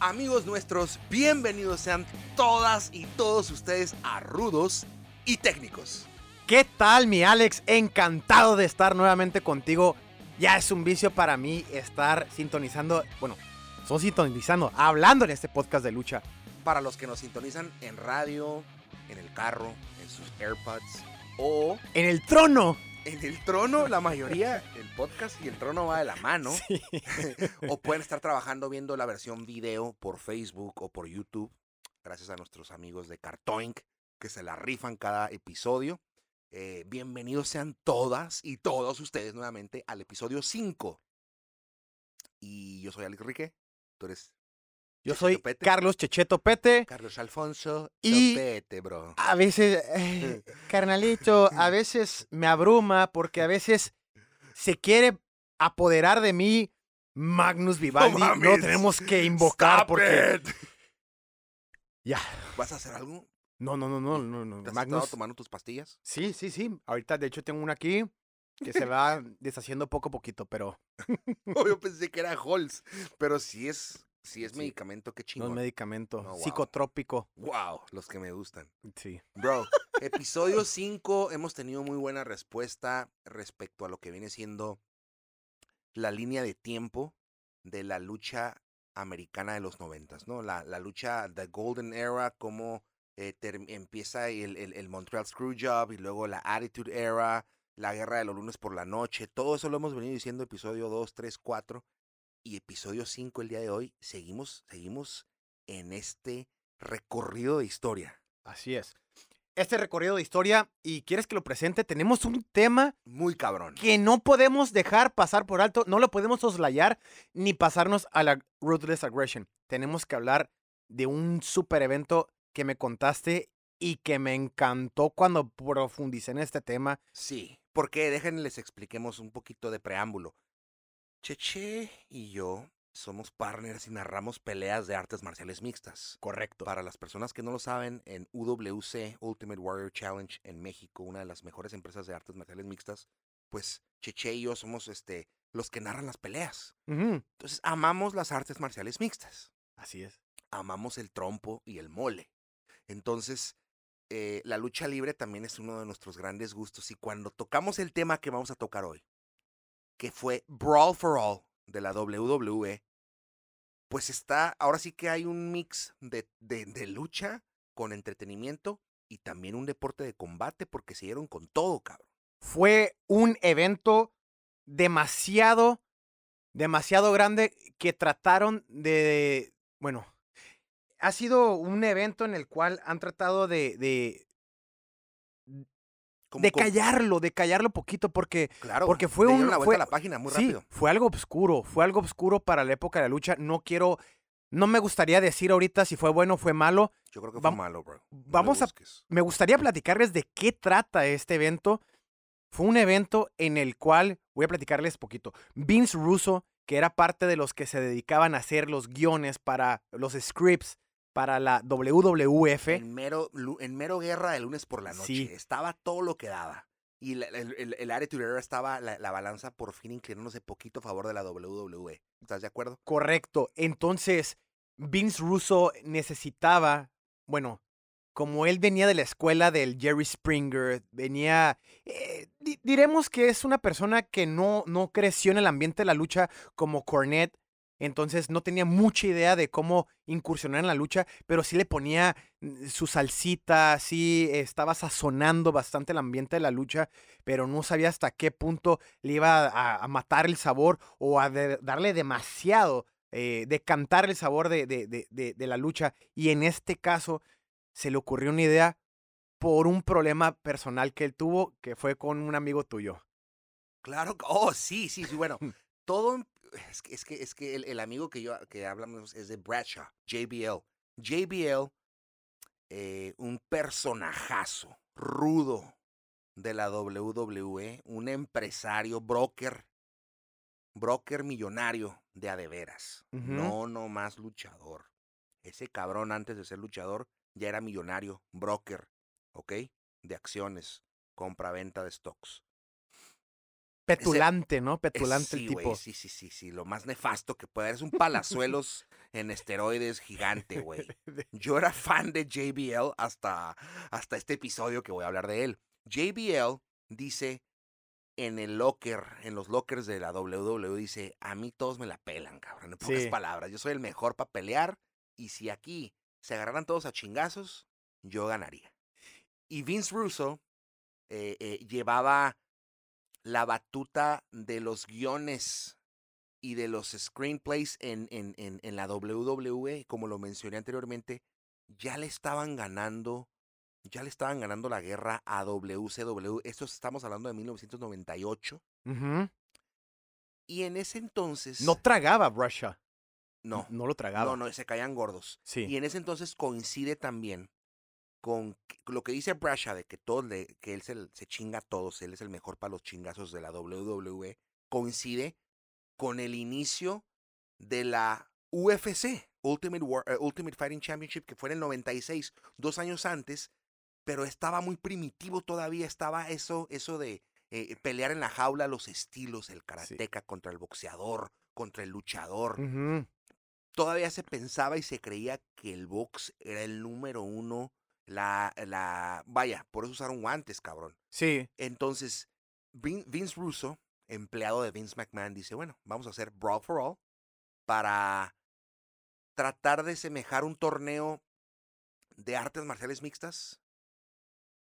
Amigos nuestros, bienvenidos sean todas y todos ustedes a Rudos y Técnicos. ¿Qué tal, mi Alex? Encantado de estar nuevamente contigo. Ya es un vicio para mí estar sintonizando, bueno, son sintonizando, hablando en este podcast de lucha. Para los que nos sintonizan en radio, en el carro, en sus AirPods o En el trono. en el trono, la mayoría, el podcast y el trono va de la mano. Sí. O pueden estar trabajando viendo la versión video por Facebook o por YouTube. Gracias a nuestros amigos de Cartoink que se la rifan cada episodio. Eh, bienvenidos sean todas y todos ustedes nuevamente al episodio 5. Y yo soy Alex Rique. Tú eres Yo Checheto soy Pete. Carlos Checheto Pete. Carlos Alfonso Y- Sopete, bro. A veces, eh, carnalito, a veces me abruma porque a veces se quiere apoderar de mí Magnus Vivaldi. No, mames. tenemos que invocar Stop porque... it. Ya. ¿Vas a hacer algo? No, no, no, no, no, no. ¿Te has Magnus... estado tomando tus pastillas? Sí, sí, sí. Ahorita, de hecho, tengo una aquí que se va deshaciendo poco a poquito, pero Oh, yo pensé que era Halls, pero si es, si es Sí. medicamento, qué no chingón. es medicamento. No, wow. Psicotrópico. Wow, los que me gustan. Sí. Bro, episodio 5 hemos tenido muy buena respuesta respecto a lo que viene siendo la línea de tiempo de la lucha americana de los noventas, ¿no? La, la lucha The Golden Era, como eh, empieza el, el, el Montreal Screwjob y luego la Attitude Era, la guerra de los lunes por la noche, todo eso lo hemos venido diciendo episodio 2, 3, 4 y episodio 5 el día de hoy, seguimos, seguimos en este recorrido de historia. Así es. Este recorrido de historia, y quieres que lo presente, tenemos un tema Muy cabrón. que no podemos dejar pasar por alto, no lo podemos soslayar ni pasarnos a la Ruthless Aggression. Tenemos que hablar de un super evento que me contaste y que me encantó cuando profundicé en este tema. Sí, porque déjenme les expliquemos un poquito de preámbulo. Cheche y yo somos partners y narramos peleas de artes marciales mixtas. Correcto. Para las personas que no lo saben, en UWC, Ultimate Warrior Challenge en México, una de las mejores empresas de artes marciales mixtas, pues Cheche y yo somos este, los que narran las peleas. Entonces, amamos las artes marciales mixtas. Así es. amamos el trompo y el mole. Entonces, eh, la lucha libre también es uno de nuestros grandes gustos. Y cuando tocamos el tema que vamos a tocar hoy, que fue Brawl for All de la WWE, pues está, ahora sí que hay un mix de, de, de lucha con entretenimiento y también un deporte de combate porque se dieron con todo, cabrón. fue un evento demasiado, demasiado grande que trataron de, bueno, ha sido un evento en el cual han tratado de, de, de callarlo, de callarlo poquito, porque Claro, porque fue un- la fue- a la página muy sí, rápido. fue algo oscuro, fue algo oscuro para la época de la lucha. No quiero, no me gustaría decir ahorita si fue bueno o fue malo. Yo creo que fue malo, bro. No vamos a- me gustaría platicarles de qué trata este evento. Fue un evento en el cual, voy a platicarles poquito, Vince Russo, que era parte de los que se dedicaban a hacer los guiones para los scripts para la WWF. En mero, en mero guerra de lunes por la noche. Sí. Estaba todo lo que daba. Y la- el, el, el Attitude Era estaba la, la balanza por fin inclinándose poquito a favor de la WWE. ¿Estás de acuerdo? Correcto. Entonces, Vince Russo necesitaba, bueno, como él venía de la escuela del Jerry Springer, venía, eh, di- diremos que es una persona que no, no creció en el ambiente de la lucha como Cornette, entonces no tenía mucha idea de cómo incursionar en la lucha, pero sí le ponía mm, su salsita, sí estaba sazonando bastante el ambiente de la lucha, pero no sabía hasta qué punto le iba a, a matar el sabor o a de- darle demasiado, eh, decantar el sabor de, de- de- la lucha. Y en este caso se le ocurrió una idea por un problema personal que él tuvo, que fue con un amigo tuyo. Claro. que- Oh, sí, sí, sí. Bueno, todo. Es que, es que, es que el, el amigo que yo que hablamos es de Bradshaw, JBL. JBL, eh, un personajazo rudo de la WWE, un empresario, broker, broker millonario de a de veras. Ujú. No nomás luchador. Ese cabrón antes de ser luchador ya era millonario, broker, ¿ok? De acciones, compra-venta de stocks. Petulante, ¿no? Petulante sí, el tipo. sí, sí, sí, sí. Lo más nefasto que puede haber. Es un palazuelos en esteroides gigante, güey. Yo era fan de JBL hasta, hasta este episodio que voy a hablar de él. JBL dice en el locker, en los lockers de la WWE, dice, a mí todos me la pelan, cabrón. En pocas Sí. palabras, yo soy el mejor para pelear y si aquí se agarraran todos a chingazos, yo ganaría. Y Vince Russo eh, eh, llevaba la batuta de los guiones y de los screenplays en, en, en, en la WWE, como lo mencioné anteriormente, ya le estaban ganando, ya le estaban ganando la guerra a WCW. Esto estamos hablando de 1998. Ujú. Y en ese entonces... No tragaba Russia. no, No lo tragaba. no, no, se caían gordos. Sí. Y en ese entonces coincide también con lo que dice Brasha de que todos le- que él se, se chinga a todos, él es el mejor para los chingazos de la WWE, coincide con el inicio de la UFC, Ultimate, War- eh, Ultimate Fighting Championship, que fue en el 96, dos años antes, pero estaba muy primitivo todavía, estaba eso, eso de eh, pelear en la jaula los estilos, el karateca contra el boxeador, contra el luchador todavía se pensaba y se creía que el box era el número uno. La, la, vaya, por eso usaron guantes, cabrón. Sí. Entonces, Vin- Vince Russo, empleado de Vince McMahon, dice, bueno, vamos a hacer Brawl for All para tratar de semejar un torneo de artes marciales mixtas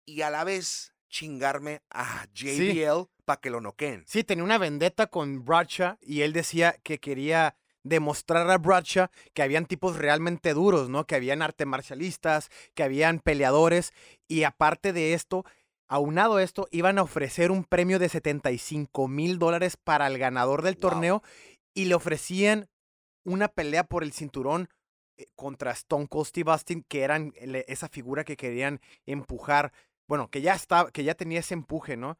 y a la vez chingarme a JBL para que lo noqueen. Sí, tenía una vendetta con Bradshaw y él decía que quería demostrar a Bradshaw que habían tipos realmente duros, ¿no? Que habían arte marcialistas, que habían peleadores y aparte de esto, aunado a esto, iban a ofrecer un premio de 75 mil dólares para el ganador del Wow. torneo y le ofrecían una pelea por el cinturón eh, contra Stone Cold Steve Austin, que eran le- esa figura que querían empujar, bueno, que ya estaba, que ya tenía ese empuje, ¿no?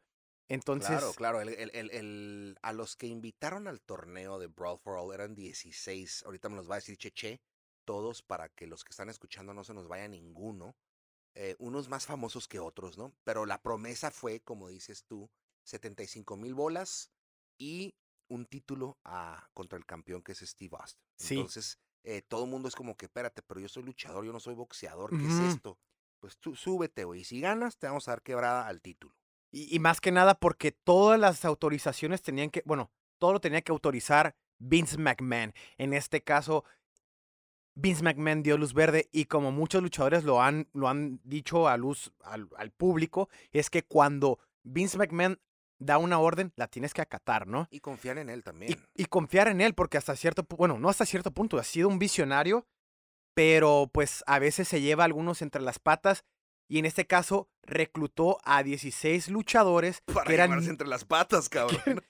Entonces, Claro, claro. el- el- el- el- a los que invitaron al torneo de Brawl for All eran 16. Ahorita me los va a decir Cheche. Todos para que los que están escuchando no se nos vaya ninguno. eh, unos más famosos que otros, ¿no? Pero la promesa fue, como dices tú, 75 mil bolas y un título a, contra el campeón que es Steve Austin. Sí. Entonces, eh, todo el mundo es como que, espérate, pero yo soy luchador, yo no soy boxeador, ¿qué es esto? Pues tú súbete, güey. y Si ganas, te vamos a dar quebrada al título. Y, y más que nada porque todas las autorizaciones tenían que, bueno, todo lo tenía que autorizar Vince McMahon. En este caso, Vince McMahon dio luz verde y como muchos luchadores lo han, lo han dicho a luz al, al público, es que cuando Vince McMahon da una orden, la tienes que acatar, ¿no? Y confiar en él también. y confiar en él, porque hasta cierto punto, bueno, no hasta cierto punto, ha sido un visionario, pero pues a veces se lleva a algunos entre las patas y en este caso reclutó a 16 luchadores Para que eran, entre las patas, cabrón.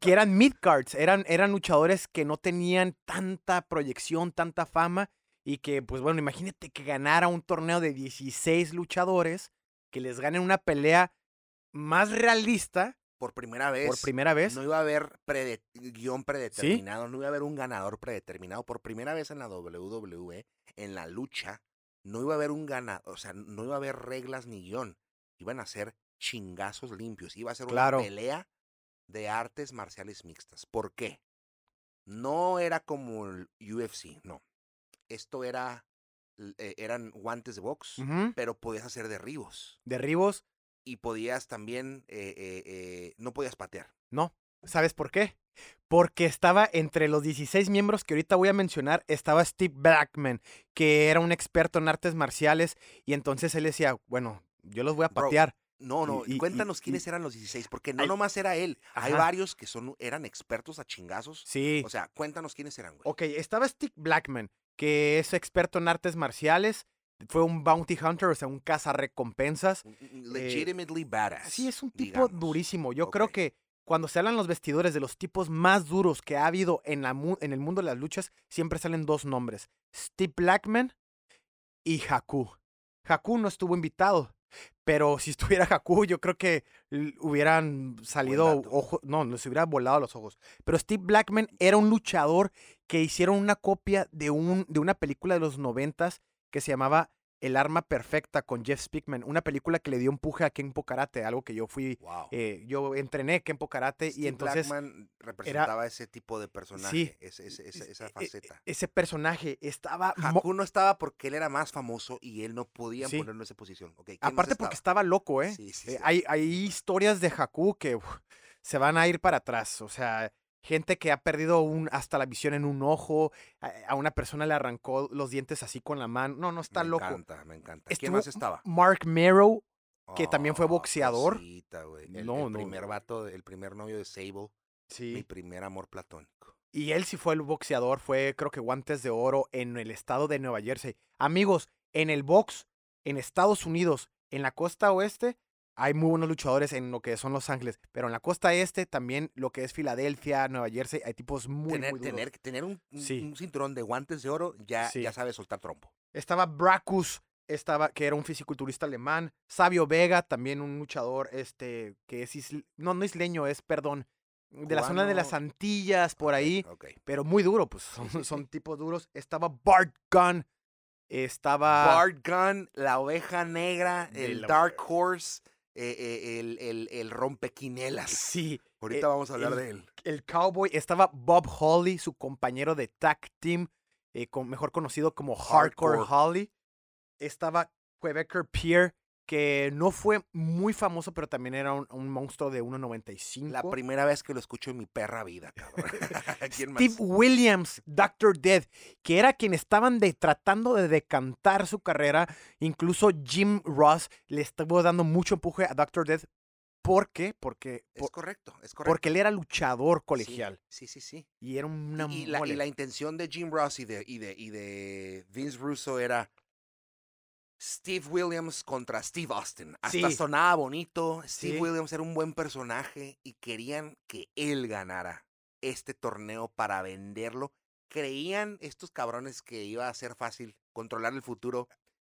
que eran midcards, eran, eran luchadores que no tenían tanta proyección, tanta fama y que pues bueno, imagínate que ganara un torneo de 16 luchadores, que les ganen una pelea más realista Por primera vez. por primera vez. No iba a haber prede- guion predeterminado, no iba a haber un ganador predeterminado. Por primera vez en la WWE, en la lucha, no iba a haber un ganador, o sea, no iba a haber reglas ni guion. Iban a ser chingazos limpios. Iba a ser Claro. una pelea de artes marciales mixtas. ¿Por qué? No era como el UFC, no. Esto era, eh, eran guantes de box, pero podías hacer derribos. Derribos, Y podías también, eh, eh, no podías patear. No. ¿Sabes por qué? Porque estaba entre los 16 miembros que ahorita voy a mencionar, estaba Steve Blackman, que era un experto en artes marciales, y entonces él decía, bueno, yo los voy a Bro, patear. No, no, Y- cuéntanos y- quiénes y- eran los 16, porque no nomás era él. Hay varios que son, eran expertos a chingazos. Sí. O sea, cuéntanos quiénes eran, güey. ok, estaba Steve Blackman, que es experto en artes marciales, fue un bounty hunter, o sea, un cazarrecompensas. Un Legitimately badass. Sí, es un tipo digamos. durísimo. Yo creo que cuando se hablan los vestidores de los tipos más duros que ha habido en, la mu- en el mundo de las luchas, siempre salen dos nombres: Steve Blackman y Haku. Haku no estuvo invitado, Pero si estuviera Haku, yo creo que hubieran salido ojos, no, les hubiera volado los ojos. Pero Steve Blackman era un luchador que hicieron una copia de, un, de una película de los noventas que se llamaba El Arma Perfecta con Jeff Speakman, una película que le dio empuje a Kenpo Karate, algo que yo fui, Wow. eh, yo entrené Kenpo Karate y entonces Blackman representaba ese tipo de personaje, ese- ese- ese- esa e- e- faceta. ese personaje estaba... mo- Haku no estaba porque él era más famoso y él no podía Sí. ponerlo en esa posición. Ok, ¿quién más Aparte porque estaba? loco, ¿eh? Sí, sí, Eh, sí. hay, hay historias de Haku que uf, se van a ir para atrás. O sea, gente que ha perdido un, hasta la visión en un ojo. A, a una persona le arrancó los dientes así con la mano. No, no está me loco. encanta, me encanta. ¿Quién Estuvo más estaba? Mark Merrow. que también fue Oh, boxeador. cosita. El, No, el no, primer vato, el primer novio de Sable, mi Sí. primer amor platónico. Y él sí fue el boxeador. Fue, creo que, guantes de oro en el estado de Nueva Jersey. Amigos, en el box, en Estados Unidos, en la costa oeste, hay muy buenos luchadores en lo que son Los Ángeles. Pero en la costa este, también lo que es Filadelfia, Nueva Jersey, hay tipos muy, tener, muy duros. tener, tener un, un- Sí. un cinturón de guantes de oro, ya, Sí. ya sabe soltar trompo. Estaba Bracus, estaba, que era un fisiculturista alemán. Sabio Vega, también un luchador, este, que es isle- no, no isleño, es, perdón, de la zona de las. Antillas, por ahí, ok. pero muy duro, pues son, son tipos duros. Estaba Bart Gunn, estaba... Bart Gunn, la oveja negra, el la- Dark Horse, eh, el, el, el rompequinelas. Sí, Ahorita eh, vamos a hablar el- de él. el cowboy, estaba Bob Holly, su compañero de tag team, eh, con- mejor conocido como Hardcore, Hardcore. Holly. Estaba Quebecer Pierre, que no fue muy famoso, pero también era un, un monstruo de 1.95. La primera vez que lo escucho en mi perra vida, cabrón. ¿Quién más? Steve Williams, Dr. Dead, que era quien estaban de- tratando de decantar su carrera. Incluso Jim Ross le estuvo dando mucho empuje a Dr. Dead. ¿Por qué? Porque, Es por- correcto, es correcto. porque él era luchador colegial. Sí, sí, sí. Y era una Y, y la, y mole. la intención de Jim Ross y de, y, de, y de Vince Russo era Steve Williams contra Steve Austin. Hasta Sí. sonaba bonito. Steve Sí. Williams era un buen personaje y querían que él ganara este torneo para venderlo. Creían estos cabrones que iba a ser fácil controlar el futuro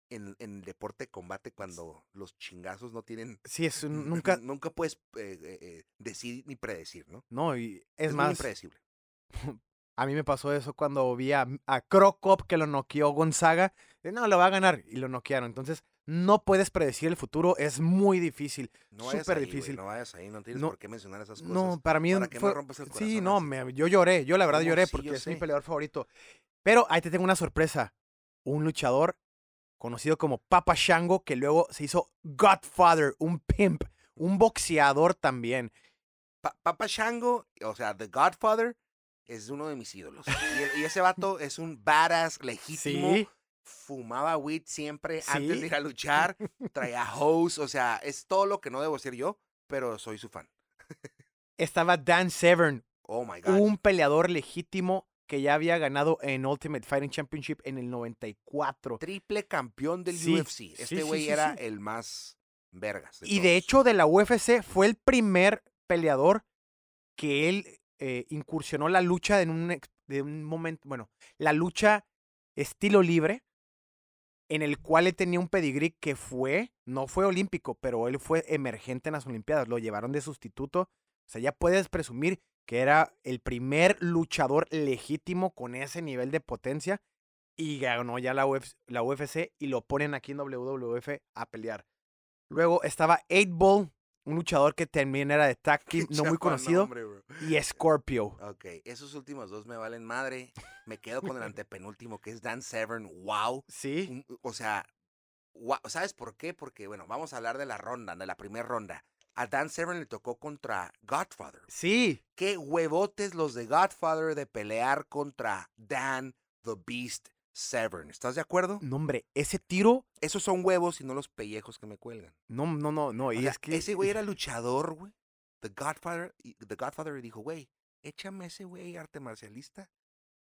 en, en el deporte de combate cuando los chingazos no tienen... Sí, es un- nunca. Nunca puedes eh, eh, eh, decir ni predecir, ¿no? No, y es, muy más, impredecible. a mí me pasó eso cuando vi a, a Crocop que lo noqueó Gonzaga. De, No, lo va a ganar. Y lo noquearon. Entonces, no puedes predecir el futuro. Es muy difícil. No Súper difícil. no vayas ahí, no tienes No, por qué mencionar esas cosas. No, para mí para que no fue. rompas el sí, no, me- yo lloré. Yo la verdad lloré Sí, porque es mi peleador favorito. Pero ahí te tengo una sorpresa. Un luchador conocido como Papa Shango que luego se hizo Godfather, un pimp, un boxeador también. Pa- Papa Shango, o sea, The Godfather, es uno de mis ídolos. Y, y ese vato es un badass legítimo. Sí. Fumaba weed siempre antes de ir a luchar. Traía hose, o sea, es todo lo que no debo ser yo, pero soy su fan. Estaba Dan Severn, Oh my God. un peleador legítimo que ya había ganado en Ultimate Fighting Championship en el 94. Triple campeón del Sí, UFC. Este güey sí, era el más vergas. Y de hecho, de la UFC fue el primer peleador que él eh, incursionó la lucha en un, de un momento, bueno, la lucha estilo libre, en el cual él tenía un pedigrí que fue, no fue olímpico, pero él fue emergente en las Olimpiadas, lo llevaron de sustituto. O sea, ya puedes presumir que era el primer luchador legítimo con ese nivel de potencia y ganó ya la UFC, y lo ponen aquí en WWF a pelear. Luego estaba 8 Ball, un luchador que también era de tag team, no muy conocido, nombre, y Scorpio. Ok, esos últimos dos me valen madre. Me quedo con el antepenúltimo, que es Dan Severn. Wow. Sí, Un- O sea, ¿sabes por qué? Porque, bueno, vamos a hablar de la ronda, de la primera ronda. A Dan Severn le tocó contra Godfather. sí, Qué huevotes los de Godfather de pelear contra Dan the Beast Severn. ¿Estás de acuerdo? no hombre, ese tiro, Esos son huevos y no los pellejos que me cuelgan. no, no, no, no, O y sea, es que... ese güey era luchador, güey. The Godfather, The Godfather dijo, güey, échame ese güey arte marcialista,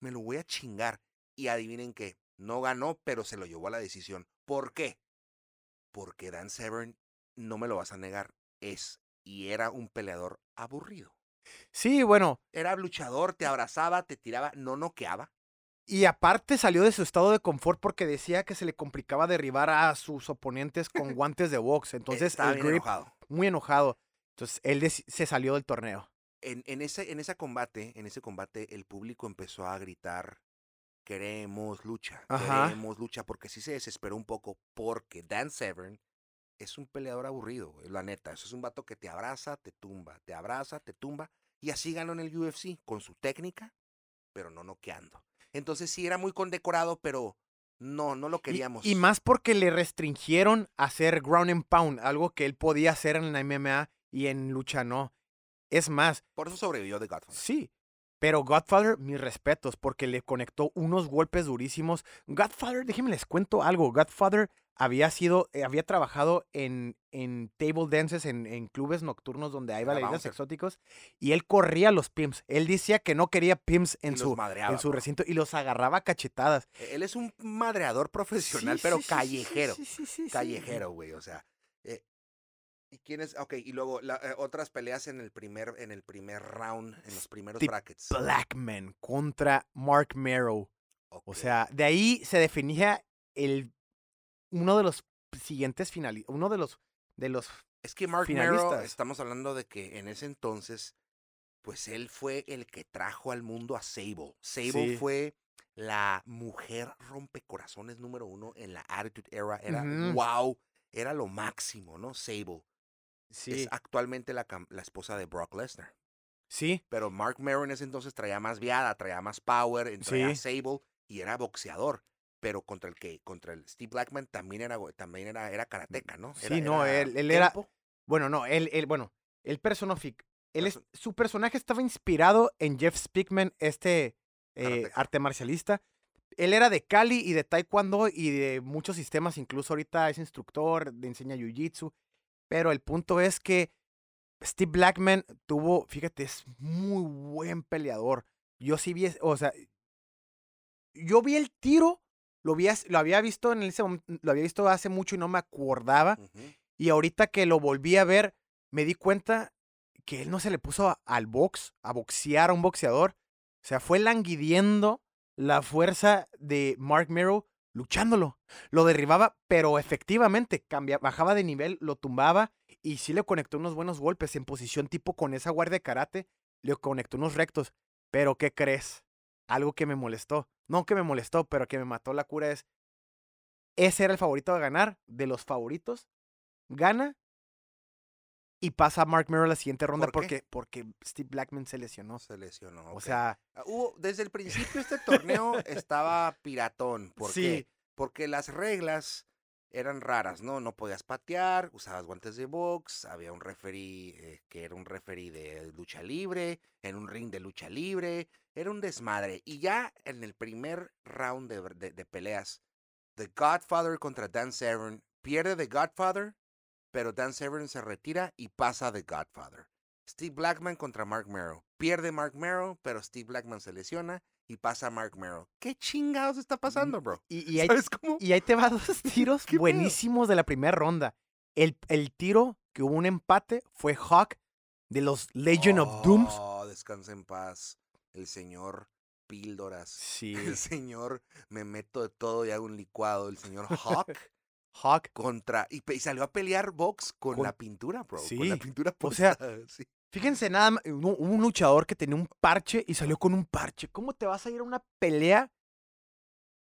me lo voy a chingar. Y adivinen qué, no ganó, pero se lo llevó a la decisión. ¿Por qué? Porque Dan Severn, no me lo vas a negar, es y era un peleador aburrido. Sí, bueno, Era luchador, te abrazaba, te tiraba, no noqueaba. Y aparte salió de su estado de confort porque decía que se le complicaba derribar a sus oponentes con guantes de box. Entonces, el grip, enojado. muy enojado. Entonces, él se salió del torneo. En, en ese, en ese combate, en ese combate, el público empezó a gritar, queremos lucha, Ajá. queremos lucha, porque sí se desesperó un poco, porque Dan Severn es un peleador aburrido, la neta. Eso es un vato que te abraza, te tumba, te abraza, te tumba, y así ganó en el UFC, con su técnica, pero no noqueando. Entonces sí era muy condecorado, pero no, no lo Y- queríamos. Y, más porque le restringieron hacer ground and pound, algo que él podía hacer en la MMA y en lucha no. Es más, Por eso sobrevivió de Godfather. sí. Pero Godfather, mis respetos, porque le conectó unos golpes durísimos. Godfather, déjenme les cuento algo. Godfather había sido, eh, había trabajado en, en table dances, en, en clubes nocturnos donde hay bailarinos bouncer. exóticos, y él corría los pimps. Él decía que no quería pimps en su, madreaba, en su bro. recinto y los agarraba a cachetadas. Él es un madreador profesional, Sí, pero sí, callejero. sí, sí, sí, sí. callejero, güey, o sea. eh, ¿Y quién es? Ok, y luego la- eh, otras peleas en el primer, en el primer round, en los primeros Steve brackets. Blackman contra Mark Merrow. O sea, de ahí se definía el uno de los siguientes finalistas, uno de los de los es que Mark Merrow, estamos hablando de que en ese entonces, pues él fue el que trajo al mundo a Sable. Sable Sí. fue la mujer rompecorazones número uno en la Attitude Era. Era wow, era lo máximo, ¿no? Sable. sí, Es actualmente la, la esposa de Brock Lesnar. sí, Pero Mark Merrow en ese entonces traía más viada, traía más power, traía Sí. Sable y era boxeador. Pero contra el que, contra el Steve Blackman también era, también era, era karateca, ¿no? Sí, no, él- él era- bueno, no, él él bueno, el personific él es, su personaje estaba inspirado en Jeff Speakman, este eh, arte marcialista. Él era de Cali y de Taekwondo y de muchos sistemas, incluso ahorita es instructor, enseña Jiu-Jitsu. Pero el punto es que Steve Blackman tuvo, fíjate, es muy buen peleador. Yo sí vi, o sea, yo vi el tiro, lo, vi, lo había visto en ese lo había visto hace mucho y no me acordaba. Y ahorita que lo volví a ver, me di cuenta que él no se le puso a- al box, a boxear a un boxeador. O sea, fue languidiendo la fuerza de Mark Merrow luchándolo. Lo derribaba, pero efectivamente cambia, bajaba de nivel, lo tumbaba y sí le conectó unos buenos golpes en posición tipo con esa guardia de karate, le conectó unos rectos. Pero ¿qué crees? Algo que me molestó. No que me molestó, pero que me mató la cura es, ese era el favorito a ganar, de los favoritos, gana y pasa a Mark Merrow a la siguiente ronda ¿Por porque, porque Steve Blackman se lesionó. Se lesionó. O sea, hubo- desde el principio este torneo estaba piratón. ¿Por Sí. qué? Porque las reglas eran raras, ¿no? No podías patear, usabas guantes de box, había un referee eh, que era un referee de lucha libre, en un ring de lucha libre, era un desmadre. Y ya en el primer round de, de- de peleas, The Godfather contra Dan Severn, pierde The Godfather, pero Dan Severn se retira y pasa The Godfather. Steve Blackman contra Mark Merrow. Pierde Mark Merrow, pero Steve Blackman se lesiona y pasa Mark Merrow. ¿Qué chingados está pasando, bro? y, y ahí, y ahí te va dos tiros buenísimos de la primera ronda. El, el tiro que hubo un empate fue Hawk de los Legion of Dooms. Oh, descansa en paz. El señor Píldoras. Sí, El señor me meto de todo y hago un licuado. El señor Hawk Hawk. contra. Y, salió a pelear box con, Con- la pintura, bro. Con la Sí, pintura o sea, sí. Fíjense nada más, hubo un luchador que tenía un parche y salió con un parche. ¿Cómo te vas a ir a una pelea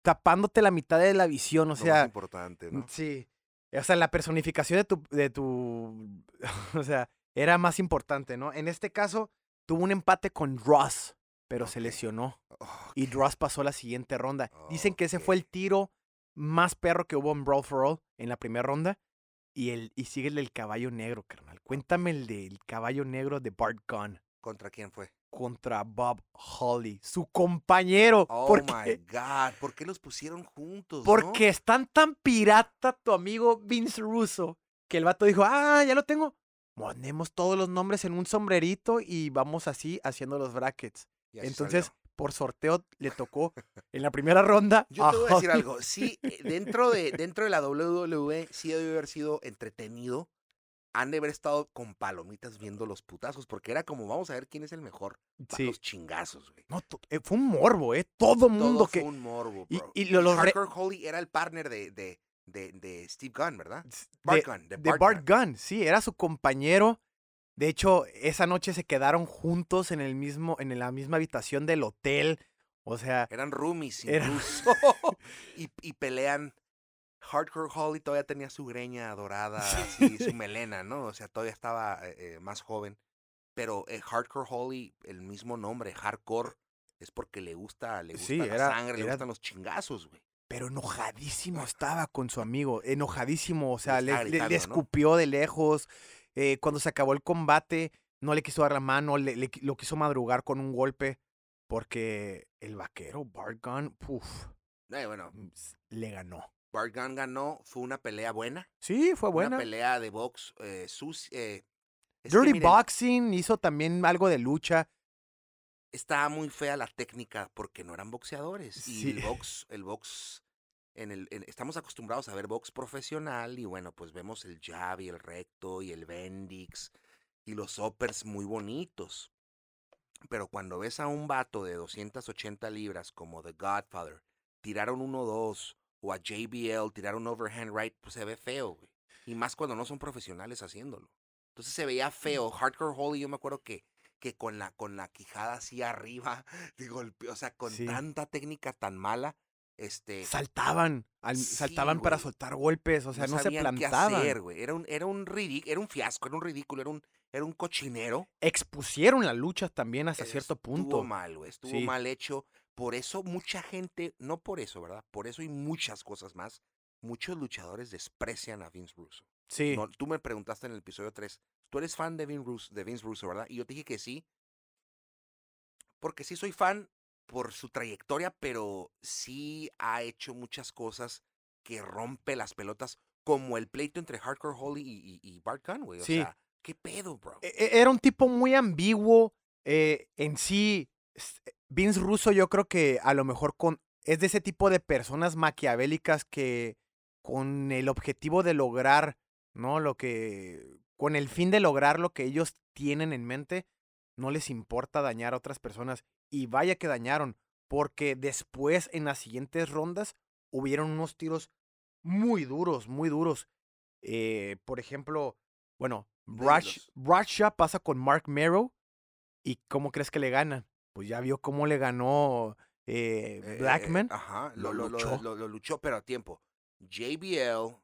tapándote la mitad de la visión? O sea, importante, ¿no? sí. O sea, la personificación de tu, de tu, o sea, era más importante, ¿no? En este caso, tuvo un empate con Ross, pero se lesionó. Y Ross pasó la siguiente ronda. Dicen que ese fue el tiro más perro que hubo en Brawl for All en la primera ronda. Y, el, y sigue el del caballo negro, carnal. Cuéntame el del caballo negro de Bart Gunn ¿Contra quién fue? contra Bob Holly, su compañero. Oh porque, my God. ¿Por qué los pusieron juntos? no? porque están tan pirata tu amigo Vince Russo que el vato dijo, ah, ya lo tengo. Ponemos todos los nombres en un sombrerito y vamos así haciendo los brackets. Y así Entonces, salió. por sorteo, le tocó en la primera ronda. Yo te voy a decir algo. Sí, eh, dentro de, dentro de la WWE sí debe haber sido entretenido han de haber estado con palomitas viendo los putazos, porque era como, vamos a ver quién es el mejor Sí. los chingazos, güey. No, eh, fue un morbo, ¿eh? Todo mundo Todo que. fue un morbo, y- bro. y lo- los re- Hardcore Holly era el partner de, de, de, de Steve Gunn, ¿verdad? de- Bart Gunn, de de Bart Bart Gunn. Gunn, sí, era su compañero. De hecho, esa noche se quedaron juntos en el mismo, en la misma habitación del hotel. O sea, Eran roomies incluso. y, y pelean. Hardcore Holly todavía tenía su greña dorada, así, su melena, ¿no? O sea, todavía estaba eh, eh, más joven. Pero eh, Hardcore Holly, el mismo nombre, Hardcore, es porque le gusta, le gusta Sí, la era- sangre, le gustan los chingazos, güey. pero enojadísimo estaba con su amigo, enojadísimo, o sea, le, le- le gritando, ¿no? escupió de lejos. Eh, cuando se acabó el combate, no le quiso dar la mano, le, lo quiso madrugar con un golpe, porque el vaquero, Bart Gunn, puf, Eh, bueno, s- le ganó. Bart Gunn ganó, fue una pelea buena. Sí, fue Una buena. pelea de box eh, eh, que Dirty miren, Boxing hizo también algo de lucha. estaba muy fea la técnica porque no eran boxeadores. Y el box, el box, en el, en- estamos acostumbrados a ver box profesional y bueno, pues vemos el jab y el recto y el bendix y los uppers muy bonitos. Pero cuando ves a un vato de 280 libras como The Godfather, tirar un 1-2 o a JBL tirar un overhand right, pues se ve feo, güey. Y más cuando no son profesionales haciéndolo. Entonces se veía feo. Hardcore Holly, yo me acuerdo que, que con, la, con la quijada así arriba, golpe, o sea, con Sí. tanta técnica tan mala, este, Saltaban, al- Sí, saltaban para soltar golpes, o sea, no, se sabían qué plantaban. hacer, güey. Era un, era un ridic- era un fiasco, era un ridículo, era un, era un cochinero. Expusieron la lucha también hasta cierto Estuvo punto. mal, güey. Estuvo Sí. mal hecho. Por eso mucha gente, no por eso, ¿verdad? Por eso y muchas cosas más. Muchos luchadores desprecian a Vince Russo. Sí, No, tú me preguntaste en el episodio 3, ¿tú eres fan de Vince, Russo, de Vince Russo, verdad? Y yo te dije que sí. Porque sí soy fan por su trayectoria, pero sí ha hecho muchas cosas que rompe las pelotas, como el pleito entre Hardcore Holly y, y- y Bart Gunn, güey. O Sí. sea, ¿qué pedo, bro? E- e- era un tipo muy ambiguo eh, en sí. s- Vince Russo yo creo que a lo mejor con, es de ese tipo de personas maquiavélicas que con el objetivo de lograr, ¿no? Lo que, con el fin de lograr lo que ellos tienen en mente, no les importa dañar a otras personas. Y vaya que dañaron, porque después en las siguientes rondas hubieron unos tiros muy duros, muy duros. Eh, por ejemplo, bueno. Bradshaw pasa con Mark Merrow. ¿Y cómo crees que le ganan? Pues ya vio cómo le ganó eh, Eh, Blackman. ajá, lo lo, lo- lo- luchó. lo- lo luchó, pero a tiempo. JBL,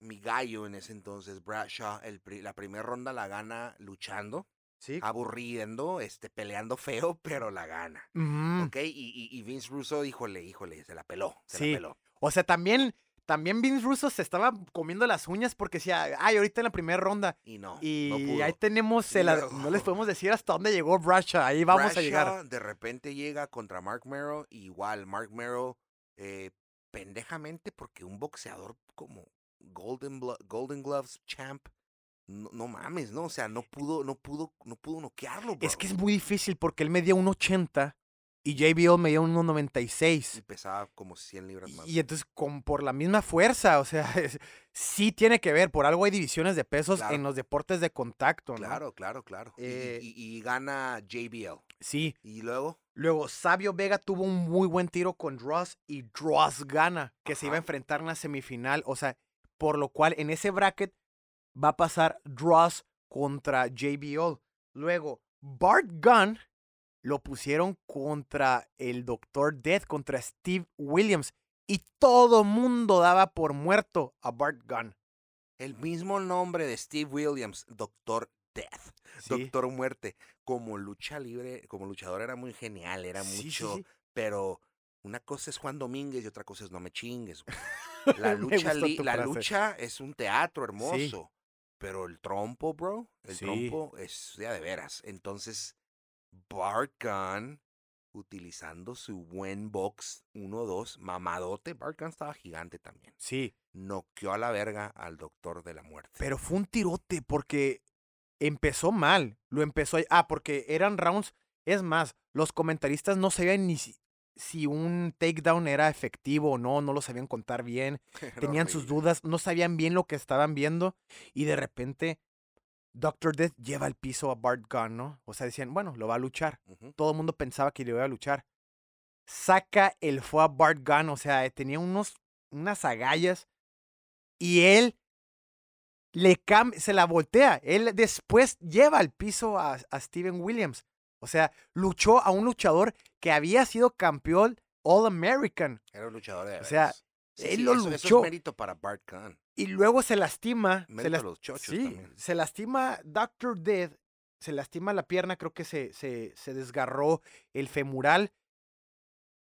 mi gallo en ese entonces, Bradshaw, el la primera ronda la gana luchando, sí. aburriendo, este, peleando feo, pero la gana. ¿Ok? Y, y- Vince Russo, híjole, híjole, se la peló. Se Sí. la peló. O sea, también, también Vince Russo se estaba comiendo las uñas porque decía, ay, ahorita en la primera ronda. Y no. Y no pudo. ahí tenemos, el, No. no les podemos decir hasta dónde llegó Bradshaw. Ahí vamos a llegar. De repente llega contra Mark Merrow. y igual, Mark Merrow, eh, pendejamente, porque un boxeador como Golden, Blo- Golden Gloves champ, no, no mames, ¿no? O sea, no pudo, no pudo, no pudo noquearlo, Es que bro. es muy difícil porque él medía 1.80 y JBL medía Y 1.96. pesaba como 100 libras más. Y entonces, con, por la misma fuerza, o sea, es- sí tiene que ver. Por algo hay divisiones de pesos Claro. en los deportes de contacto, ¿no? Claro, claro, claro. Y- y- Eh, y, y gana JBL. Sí. Y luego, Luego, Sabio Vega tuvo un muy buen tiro con Dross y Dross gana, que se iba a enfrentar en la semifinal. O sea, por lo cual en ese bracket va a pasar Dross contra JBL. Luego, Bart Gunn lo pusieron contra el Doctor Death, contra Steve Williams. Y todo mundo daba por muerto a Bart Gunn. el mismo nombre de Steve Williams, Doctor Death. Sí. Doctor Muerte. Como lucha libre, como luchador era muy genial, era Sí, mucho, sí. pero una cosa es Juan Domínguez y otra cosa es No Me Chingues. güey. La lucha, la frase. lucha es un teatro hermoso, pero el trompo, bro, el Sí. trompo es ya de veras. Entonces, Bart Gunn, utilizando su buen box 1-2, mamadote, Bart Gunn estaba gigante también. Sí. Noqueó a la verga al Doctor de la Muerte. Pero fue un tirote porque empezó mal. Lo empezó. Ah, porque eran rounds. Es más, los comentaristas no sabían ni si, un takedown era efectivo o no, no lo sabían contar bien. Tenían sus dudas, no sabían bien lo que estaban viendo. Y de repente Dr. Death lleva al piso a Bart Gunn, ¿no? O sea, decían, bueno, lo va a luchar. Todo el mundo pensaba que le iba a luchar. Saca el fue a Bart Gunn, o sea, tenía unos, unas agallas. Y él le cam- se la voltea. Él después lleva al piso a, a Steven Williams. O sea, luchó a un luchador que había sido campeón All American. Era un luchador de O sea. Sí, él sí, lo eso, eso luchó. es mérito para Bart Gunn. Y luego se lastima. se Mérito las- los chochos sí, también. se lastima Doctor Death. Se lastima la pierna, creo que se, se, se desgarró el femural.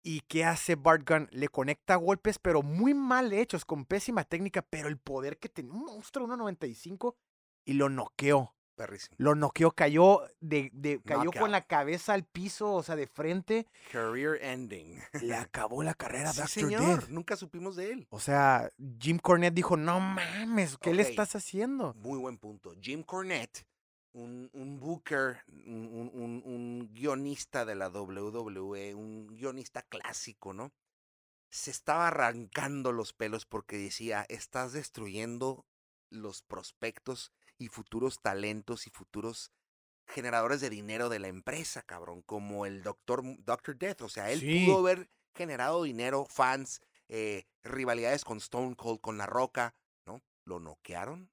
¿Y qué hace Bart Gunn? Le conecta golpes, pero muy mal hechos, con pésima técnica, pero el poder que tenía un monstruo 1.95 y lo noqueó. Perrísimo. Lo noqueó, cayó, de, de- cayó Knockout. con la cabeza al piso, o sea, de frente. Career ending. Le acabó la carrera a Sí, Dr. señor. Death. Nunca supimos de él. O sea, Jim Cornette dijo, no mames, ¿qué le estás haciendo? Muy buen punto. Jim Cornette, un, un booker, un- un guionista de la WWE, un guionista clásico, ¿no? Se estaba arrancando los pelos porque decía, estás destruyendo los prospectos y futuros talentos y futuros generadores de dinero de la empresa, cabrón, como el Doctor, Doctor Death. O sea, él Sí. pudo haber generado dinero, fans, eh, rivalidades con Stone Cold, con La Roca, ¿no? Lo noquearon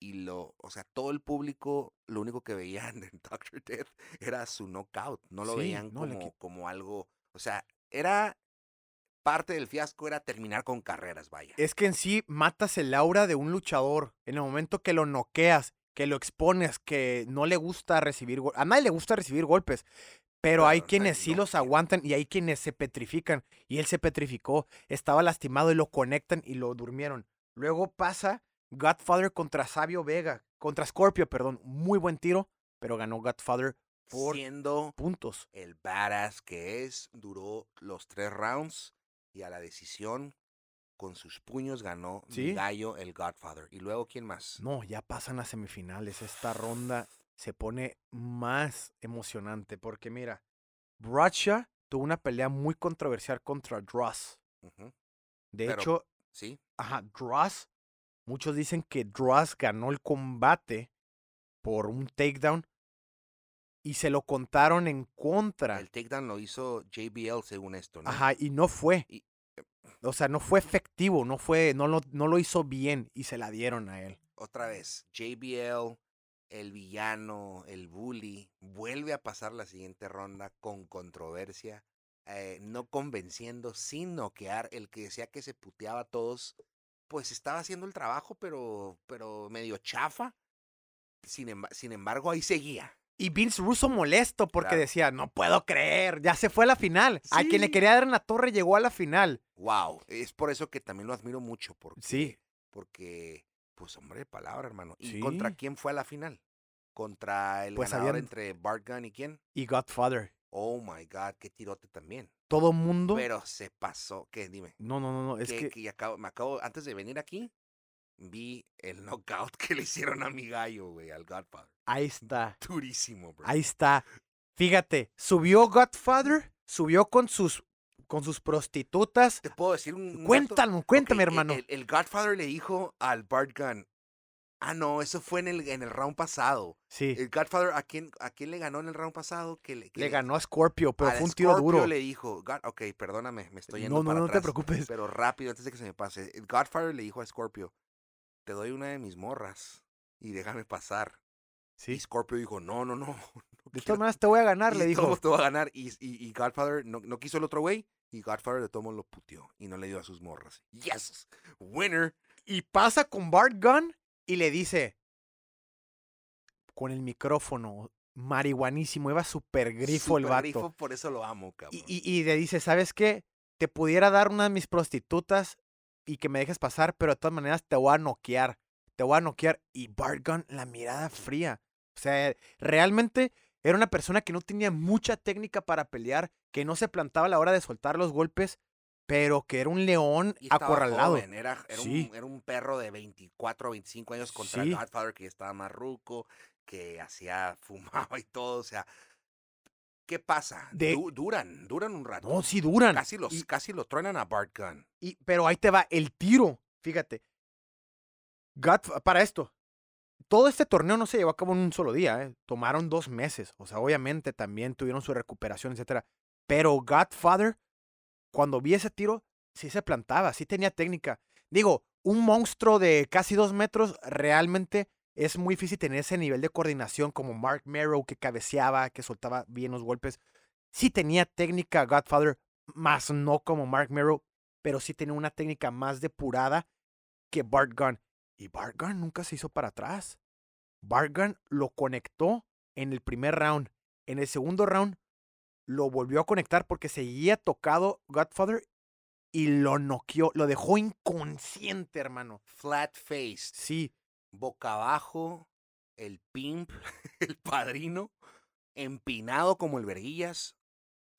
y lo, o sea, todo el público, lo único que veían en Doctor Death era su knockout, no lo Sí, veían no, como, como algo, o sea, era parte del fiasco era terminar con carreras, vaya. Es que en sí matas el aura de un luchador. En el momento que lo noqueas, que lo expones, que no le gusta recibir golpes. A nadie le gusta recibir golpes. Pero hay quienes sí los aguantan y hay quienes se petrifican. Y él se petrificó. Estaba lastimado y lo conectan y lo durmieron. Luego pasa Godfather contra Sabio Vega. Contra Scorpio, perdón. Muy buen tiro. Pero ganó Godfather por Siendo puntos. el badass que es, duró los tres rounds y a la decisión con sus puños ganó mi Sí. gallo el Godfather. Y luego, ¿quién más? No, ya pasan las semifinales. Esta ronda se pone más emocionante porque mira, Bradshaw tuvo una pelea muy controversial contra Dross. De Pero- hecho, Sí, ajá, Dross, muchos dicen que Dross ganó el combate por un takedown y se lo contaron en contra. el takedown lo hizo JBL según esto, ¿no? Ajá, y no fue. Y- O sea, no fue efectivo, no fue, no lo, no lo hizo bien y se la dieron a él. Otra vez, JBL, el villano, el bully, vuelve a pasar la siguiente ronda con controversia, eh, no convenciendo, sin noquear. El que decía que se puteaba a todos, pues estaba haciendo el trabajo, pero, pero medio chafa. Sin, sin embargo, ahí seguía. Y Vince Russo molesto porque Claro. decía, no puedo creer, ya se fue a la final. A quien le quería dar en la torre llegó a la final. Wow, es por eso que también lo admiro mucho, porque, Sí. porque pues hombre de palabra, hermano. ¿Y contra quién fue a la final? Contra el Pues ganador habían- entre Bart Gunn y quién? Y Godfather. Oh my God, qué tirote también. Todo mundo. Pero se pasó. ¿Qué? Dime. No, no, no, no. Es que, que, acabo, me acabo, antes de venir aquí, vi el knockout que le hicieron a mi gallo, güey, al Godfather. ahí está. Durísimo, bro. Ahí está. Fíjate, subió Godfather, subió con sus, con sus prostitutas. Te puedo decir un. dato? Cuéntame, hermano. El, el Godfather le dijo al Bart Gunn. Ah, no, eso fue en el, en el round pasado. Sí, El Godfather, ¿a quién, ¿a quién le ganó en el round pasado? Que le, que le ganó a Scorpio, pero fue un tiro Scorpio duro. le dijo, God- ok, perdóname, me estoy yendo No, no, para no te preocupes. Pero rápido, antes de que se me pase. El Godfather le dijo a Scorpio, te doy una de mis morras y déjame pasar. Y Sí. Scorpio dijo, no, no, no. no De quiero". todas maneras te voy a ganar, Y le todos dijo. te va a ganar. Y, y, y Godfather no, no quiso el otro güey. Y Godfather de todos lo puteó. Y no le dio a sus morras. Yes, winner. Y pasa con Bart Gunn y le dice, con el micrófono, marihuanísimo, iba súper grifo el Super vato. grifo, por eso lo amo, cabrón. Y, y- y le dice, ¿sabes qué? Te pudiera dar una de mis prostitutas y que me dejes pasar, pero de todas maneras te voy a noquear. Te voy a noquear. Y Bart Gunn, la mirada fría. O sea, realmente era una persona que no tenía mucha técnica para pelear, que no se plantaba a la hora de soltar los golpes, pero que era un león Y acorralado. joven, Era, era, Sí. un, era un perro de 24 o 25 años contra Sí. Godfather que estaba más ruco, que hacía, fumaba y todo. O sea, ¿qué pasa? De- Du- duran, duran un rato. No, sí duran. Casi, los, Y- casi lo truenan a Bart Gunn. Y, pero ahí te va el tiro. Fíjate. Godf- para esto. todo este torneo no se llevó a cabo en un solo día, ¿eh? tomaron dos meses. O sea, obviamente también tuvieron su recuperación, etcétera. Pero Godfather, cuando vi ese tiro, sí se plantaba, sí tenía técnica. Digo, un monstruo de casi dos metros realmente es muy difícil tener ese nivel de coordinación como Mark Merrow que cabeceaba, que soltaba bien los golpes. Sí tenía técnica Godfather, más no como Mark Merrow, pero sí tenía una técnica más depurada que Bart Gunn. Y Bart Gunn nunca se hizo para atrás. Bart Gunn lo conectó en el primer round. En el segundo round lo volvió a conectar porque seguía tocado Godfather y lo noqueó, lo dejó inconsciente, hermano. Flat faced. Sí, boca abajo, el pimp, el padrino, empinado como el verguillas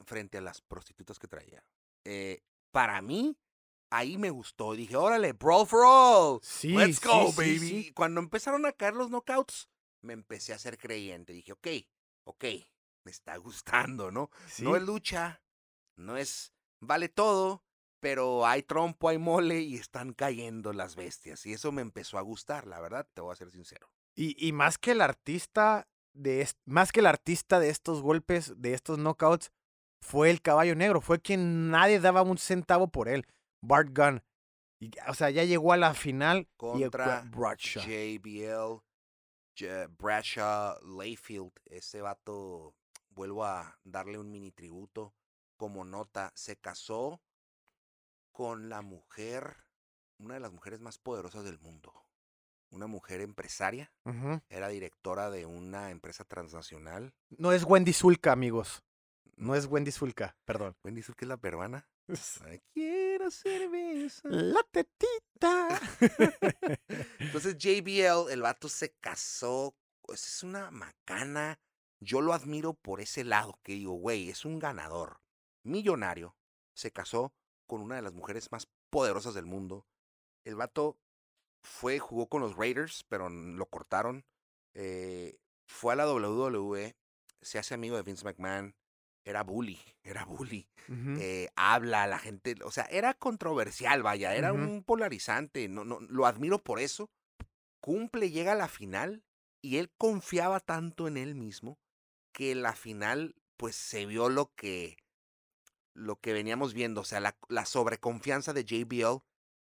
frente a las prostitutas que traía. Eh, para mí, ahí me gustó. Dije, órale, brawl for all. sí. Let's go, sí, baby. sí. Cuando empezaron a caer los knockouts, me empecé a ser creyente. Dije, ok, ok, me está gustando, ¿no? No es lucha, no es vale todo, pero hay trompo, hay mole y están cayendo las bestias. Y eso me empezó a gustar, la verdad, te voy a ser sincero. Y, y más que el artista de más que el artista de estos golpes, de estos knockouts, fue el caballo negro, fue quien nadie daba un centavo por él, Bart Gunn. Y, o sea, ya llegó a la final Contra Bradshaw. JBL, J- Bradshaw Layfield, ese vato, vuelvo a darle un mini tributo como nota, se casó con la mujer, una de las mujeres más poderosas del mundo. Una mujer empresaria, era directora de una empresa transnacional. No es Wendy Zulka, amigos. No es Wendy Zulka, perdón. Wendy Zulka es la peruana. Quiero cerveza. La tetita. Entonces JBL, el vato se casó, pues es una macana. Yo lo admiro por ese lado, que digo, güey, es un ganador, millonario. Se casó con una de las mujeres más poderosas del mundo. El vato fue, jugó con los Raiders, pero lo cortaron. Eh, fue a la WWE, se hace amigo de Vince McMahon. Era bully, era bully eh, habla a la gente, o sea, era controversial, vaya, era un polarizante, no, no, lo admiro por eso. Cumple, llega a la final y él confiaba tanto en él mismo que la final, pues se vio lo que, lo que veníamos viendo, o sea, la, la sobreconfianza de JBL,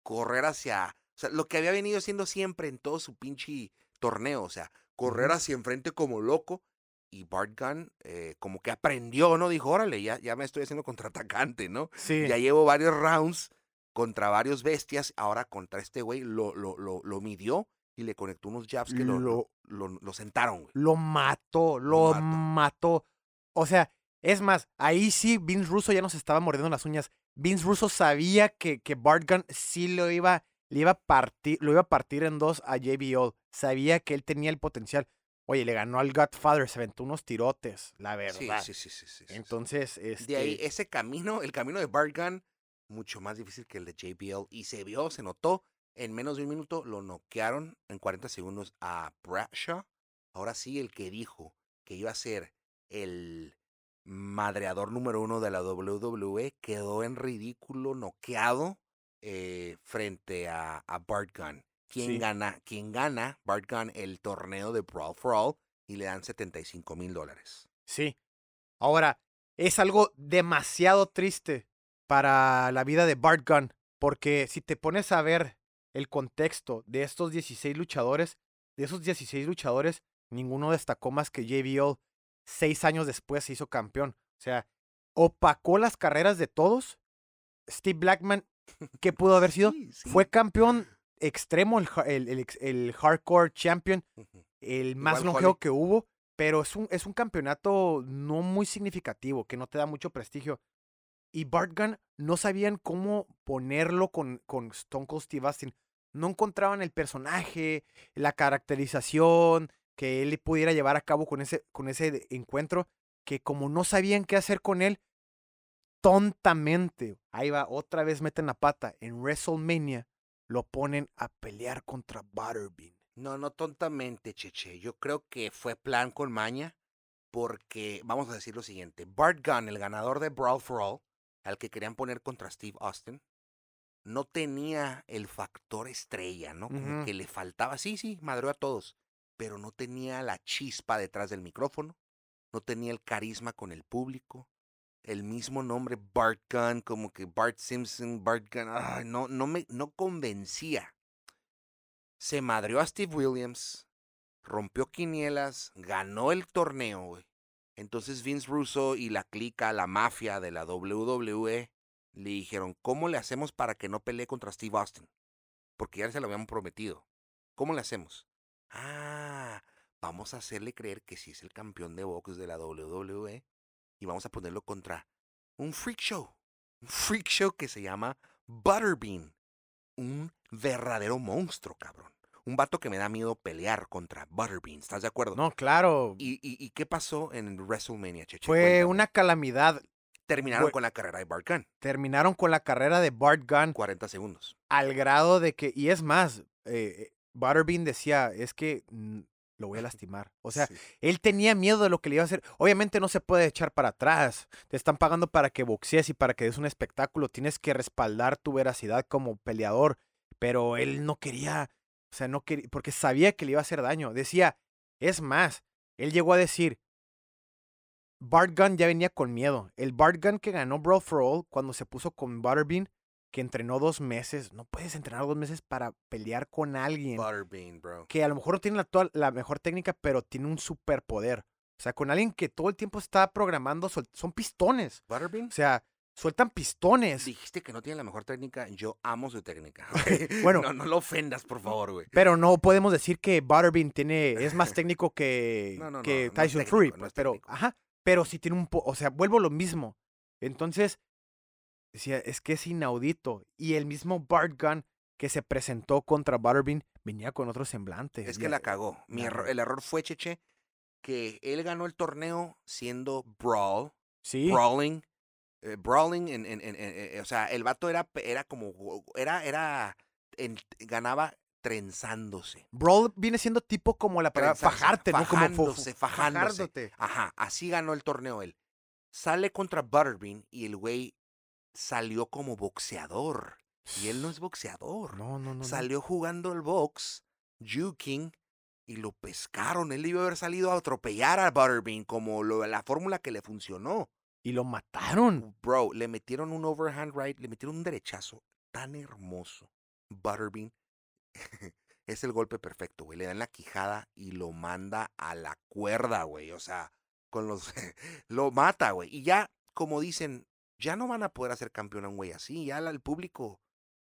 correr hacia, o sea, lo que había venido haciendo siempre en todo su pinche torneo, o sea, correr hacia enfrente como loco. Y Bart Gunn eh, como que aprendió, ¿no? Dijo, órale, ya, ya me estoy haciendo contraatacante, ¿no? Sí. Ya llevo varios rounds contra varios bestias. Ahora contra este güey lo, lo, lo, lo midió y le conectó unos jabs que lo, lo, Lo- lo- lo sentaron, güey. Lo mató, lo mató. mató. O sea, es más, ahí sí Vince Russo ya nos estaba mordiendo las uñas. Vince Russo sabía que, que Bart Gunn sí lo iba, le iba a partir, lo iba a partir en dos a JBL. Sabía que él tenía el potencial. Oye, le ganó al Godfather, se aventó unos tirotes, la verdad. sí, sí, sí, sí, sí, sí. Entonces, este, De ahí, ese camino, el camino de Bart Gunn, mucho más difícil que el de JBL. Y se vio, se notó. En menos de un minuto lo noquearon en 40 segundos a Bradshaw. Ahora sí, el que dijo que iba a ser el madreador número uno de la WWE quedó en ridículo, noqueado eh, frente a, a Bart Gunn. ¿Quién Sí. gana? ¿Quién gana? Bart Gunn el torneo de Brawl for All y le dan 75 mil dólares. Sí. Ahora, es algo demasiado triste para la vida de Bart Gunn, porque si te pones a ver el contexto de estos 16 luchadores, de esos 16 luchadores, ninguno destacó más que JBL. Seis años después se hizo campeón. O sea, opacó las carreras de todos. Steve Blackman, ¿qué pudo haber sido? Sí, sí. Fue campeón extremo, el, el- el hardcore champion el más Igual Holly. que hubo, pero es un, es un campeonato no muy significativo, que no te da mucho prestigio. Y Bart Gunn no sabían cómo ponerlo con, con Stone Cold Steve Austin. No encontraban el personaje, la caracterización que él pudiera llevar a cabo con ese, con ese encuentro, que como no sabían qué hacer con él, tontamente, ahí va, otra vez meten la pata, en WrestleMania lo ponen a pelear contra Butterbean. No, no tontamente, Cheche. Yo creo que fue plan con maña porque, vamos a decir lo siguiente, Bart Gunn, el ganador de Brawl for All, al que querían poner contra Steve Austin, no tenía el factor estrella, ¿no? Como que le faltaba, sí, sí, madreó a todos, pero no tenía la chispa detrás del micrófono, no tenía el carisma con el público, el mismo nombre Bart Gunn, como que Bart Simpson, Bart Gunn, no, no me no convencía. Se madrió a Steve Williams, rompió quinielas, ganó el torneo, güey. Entonces Vince Russo y la clica, la mafia de la WWE, le dijeron, ¿cómo le hacemos para que no pelee contra Steve Austin? Porque ya se lo habían prometido. ¿Cómo le hacemos? Ah, vamos a hacerle creer que sí es el campeón de box de la WWE y vamos a ponerlo contra un freak show. Un freak show que se llama Butterbean. Un verdadero monstruo, cabrón. Un vato que me da miedo pelear contra Butterbean. ¿Estás de acuerdo? No, claro. ¿Y, y, y qué pasó en WrestleMania, Cheche? Fue Cuéntame. una calamidad. Terminaron Fue- con la carrera de Bart Gunn. Terminaron con la carrera de Bart Gunn 40 segundos. al grado de que, y es más, eh, Butterbean decía, es que lo voy a lastimar. O sea, Sí. él tenía miedo de lo que le iba a hacer. Obviamente no se puede echar para atrás. Te están pagando para que boxees y para que des un espectáculo. Tienes que respaldar tu veracidad como peleador. Pero él no quería, o sea, no quería, porque sabía que le iba a hacer daño. Decía, es más, él llegó a decir, Bart Gunn ya venía con miedo. El Bart Gunn que ganó Brawl for All cuando se puso con Butterbean, que entrenó dos meses. No puedes entrenar dos meses para pelear con alguien Butterbean, bro. que a lo mejor no tiene la, toda- la mejor técnica, pero tiene un superpoder. O sea, con alguien que todo el tiempo está programando, son pistones. Butterbean. O sea, sueltan pistones. Dijiste que no tiene la mejor técnica. Yo amo su técnica. Bueno. No, no lo ofendas, por favor, güey. Pero no podemos decir que Butterbean tiene, es más técnico que, No, no, no, que Tyson técnico, Fury. pues, es pero, técnico. ajá, pero sí tiene un po, o sea, vuelvo lo mismo. Entonces, decía, es que es inaudito. Y el mismo Bart Gunn que se presentó contra Butterbean venía con otro semblante. Es que la cagó. Mi error- regó. el error fue, Cheche, que él ganó el torneo siendo Brawl, Sí, Brawling, eh, Brawling, en, en- en- eh, o sea, el vato era, era como, era, era, ganaba trenzándose. Brawl viene siendo tipo como la palabra fajarte, ¿no? Como fajándose, fajándose. fajándote. Ajá, así ganó el torneo él. Sale contra Butterbean y el güey salió como boxeador. Y él no es boxeador. No, no, no. no. Salió jugando el box, juking, y lo pescaron. Él iba a haber salido a atropellar a Butterbean como lo, la fórmula que le funcionó. Y lo mataron. Bro, le metieron un overhand right, le metieron un derechazo tan hermoso. Butterbean es el golpe perfecto, güey. Le dan la quijada y lo manda a la cuerda, güey. O sea, con los. lo mata, güey. Y ya, como dicen, ya no van a poder hacer campeón a un güey así. Ya el público.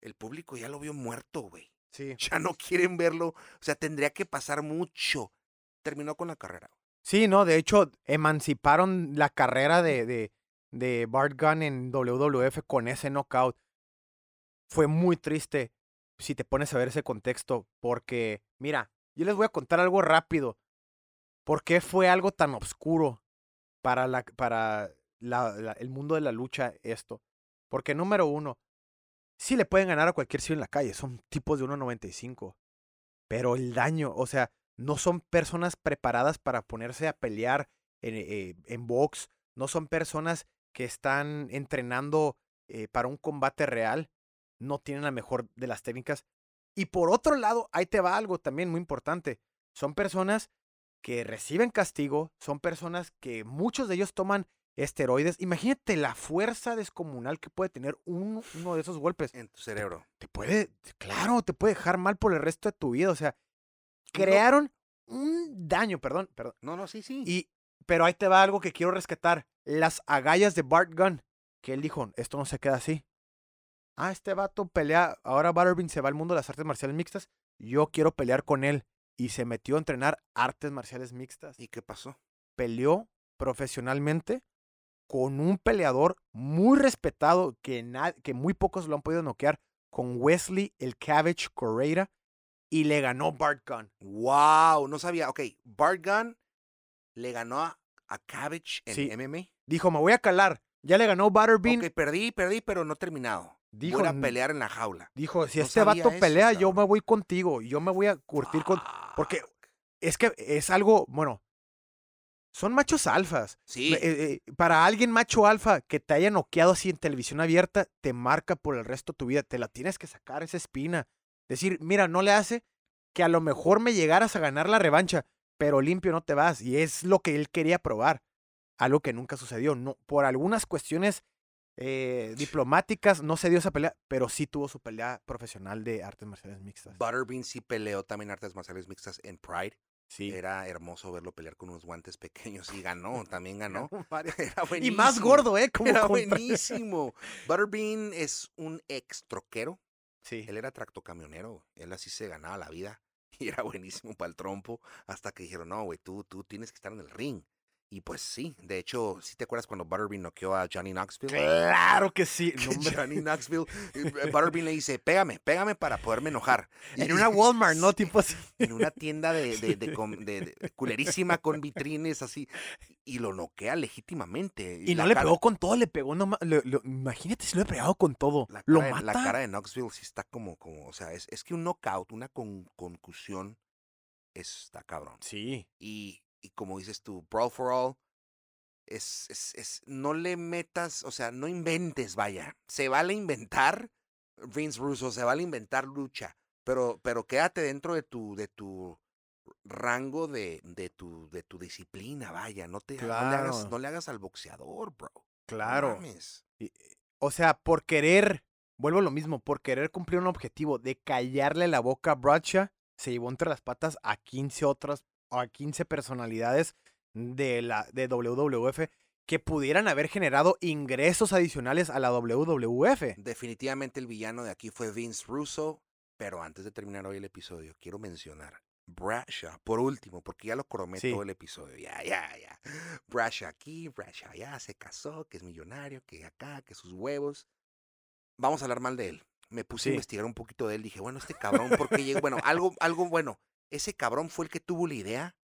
El público ya lo vio muerto, güey. Sí. Ya no quieren verlo. O sea, tendría que pasar mucho. Terminó con la carrera. Sí, no, de hecho, emanciparon la carrera de, de, de Bart Gunn en WWF con ese knockout. Fue muy triste si te pones a ver ese contexto, porque, mira, yo les voy a contar algo rápido. ¿Por qué fue algo tan oscuro para, la, para el mundo de la lucha esto? Porque número uno, sí le pueden ganar a cualquier ciudad en la calle, son tipos de 1.95. Pero el daño, o sea, no son personas preparadas para ponerse a pelear en, eh, en box, no son personas que están entrenando eh, para un combate real, no tienen la mejor de las técnicas. Y por otro lado, ahí te va algo también muy importante. Son personas que reciben castigo, son personas que muchos de ellos toman esteroides. Imagínate la fuerza descomunal que puede tener uno, uno de esos golpes. En tu cerebro. Te puede, claro, te puede dejar mal por el resto de tu vida. O sea, crearon un daño, perdón, perdón. No, no, sí, sí. Y, pero ahí te va algo que quiero rescatar. Las agallas de Bart Gunn. Que él dijo, esto no se queda así. Ah, este vato pelea. Ahora Butterbean se va al mundo de las artes marciales mixtas. Yo quiero pelear con él. Y se metió a entrenar artes marciales mixtas. ¿Y qué pasó? Peleó profesionalmente con un peleador muy respetado que, que muy pocos lo han podido noquear. Con Wesley el Cabbage Correira. Y le ganó Bart Gunn. Wow, no sabía. Ok, Bart Gunn le ganó a, a Cabbage en Sí. MMA. Dijo, me voy a calar. Ya le ganó Butterbean. Ok, perdí, perdí, pero no he terminado. Dijo, Voy a "N- pelear en la jaula. Dijo, si No este vato eso, pelea, yo me voy contigo. Yo me voy a curtir con... porque-. Es que es algo, bueno, son machos alfas. Sí, Eh, eh, para alguien macho alfa que te haya noqueado así en televisión abierta, te marca por el resto de tu vida. Te la tienes que sacar esa espina. Decir, mira, no le hace, que a lo mejor me llegaras a ganar la revancha, pero limpio no te vas. Y es lo que él quería probar. Algo que nunca sucedió. No, por algunas cuestiones eh, diplomáticas no se dio esa pelea, pero sí tuvo su pelea profesional de artes marciales mixtas. Butterbean sí peleó también artes marciales mixtas en Pride. Sí. Era hermoso verlo pelear con unos guantes pequeños y ganó, también ganó. Era y más gordo, ¿eh? Como era buenísimo. Butterbean es un ex troquero. Sí. Él era tractocamionero. Él así se ganaba la vida. Y era buenísimo para el trompo. Hasta que dijeron, no, güey, tú, tú tienes que estar en el ring. Y pues sí, de hecho, ¿sí te acuerdas cuando Butterbean noqueó a Johnny Knoxville? Claro que sí. Johnny Knoxville, eh, Butterbean le dice, pégame, pégame para poderme enojar. en una Walmart, ¿no? Tipo así. En una tienda de, de, de, culerísima con vitrines así. Y lo noquea legítimamente. Y, no le pegó con todo, le pegó nomás. imagínate si lo he pegado con todo. La ¿Lo cara, mata? La cara de Knoxville sí está como, como o sea, es, es que un knockout, una con, concusión, está cabrón. Sí. Y y como dices tú, Brawl for All, es, es, es, no le metas, o sea, no inventes, vaya. Se vale inventar, Vince Russo, se vale inventar lucha, pero, pero quédate dentro de tu, de tu rango de, de, tu, de tu disciplina, vaya. No, te, no, le hagas, no le hagas al boxeador, bro. Claro. o sea, por querer, vuelvo a lo mismo, por querer cumplir un objetivo de callarle la boca a Bradshaw, se llevó entre las patas a 15 otras a 15 personalidades de la de WWF que pudieran haber generado ingresos adicionales a la WWF. Definitivamente el villano de aquí fue Vince Russo, pero antes de terminar hoy el episodio, quiero mencionar Bradshaw, por último, porque ya lo cromé todo el episodio. Ya, ya, ya. Bradshaw aquí, Bradshaw ya se casó, que es millonario, que acá, que sus huevos. Vamos a hablar mal de él. Me puse a investigar un poquito de él. Dije, bueno, este cabrón, porque llegó? Bueno, algo, algo bueno ese cabrón fue el que tuvo la idea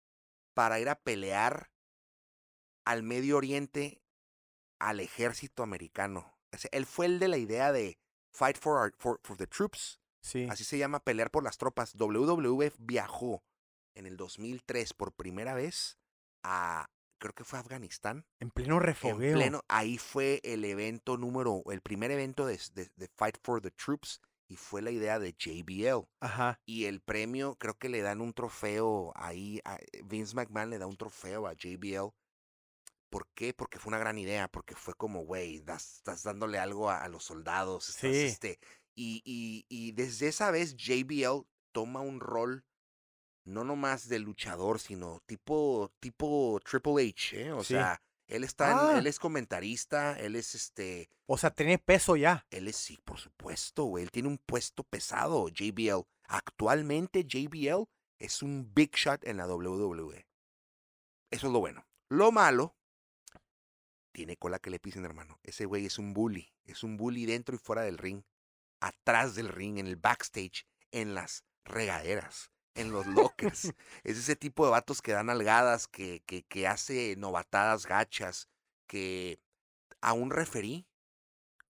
para ir a pelear al Medio Oriente al ejército americano. él fue el de la idea de Fight for, for, the Troops. Sí. Así se llama, pelear por las tropas. WWF viajó en el 2003 por primera vez a, creo que fue Afganistán. En pleno refogueo. En pleno, ahí fue el evento número, el primer evento de Fight for the Troops y fue la idea de JBL. Ajá. Y el premio, creo que le dan un trofeo ahí, Vince McMahon le da un trofeo a JBL. ¿Por qué? Porque fue una gran idea, porque fue como, güey, estás dándole algo a, los soldados. sí. Este, y, y, y desde esa vez JBL toma un rol no nomás de luchador, sino tipo, tipo Triple H, ¿eh? O sea, él está, ah. él es comentarista, él es este. O sea, tiene peso ya. Él es, sí, por supuesto, güey. Él tiene un puesto pesado, JBL. Actualmente, JBL es un big shot en la WWE. Eso es lo bueno. Lo malo, tiene cola que le pisen, hermano. Ese güey es un bully. Es un bully dentro y fuera del ring. Atrás del ring, en el backstage, en las regaderas en los lockers. es ese tipo de vatos que dan algadas, que, que, que hace novatadas gachas, que a un referí,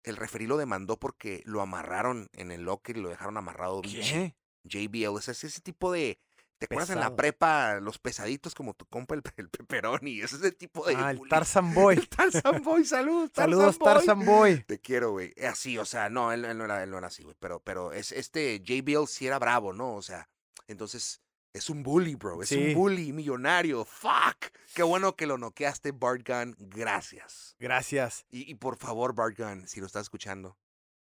el referí lo demandó porque lo amarraron en el locker y lo dejaron amarrado. ¿Qué? JBL, es ese tipo de... ¿Te acuerdas en la prepa los pesaditos como tu compa el, el pepperoni? Es ese tipo de... Ah, el Tarzan Boy. El Tarzan Boy, salud. Saludos, Tarzan Boy. Te quiero, güey. Así, o sea, no, él, no, era, él no era así, güey. Pero, pero es, este JBL sí era bravo, ¿no? O sea, entonces, es un bully, bro. Es un bully millonario. Fuck. Qué bueno que lo noqueaste, Bart Gunn. Gracias. Gracias. Y, por favor, Bart Gunn, si lo estás escuchando,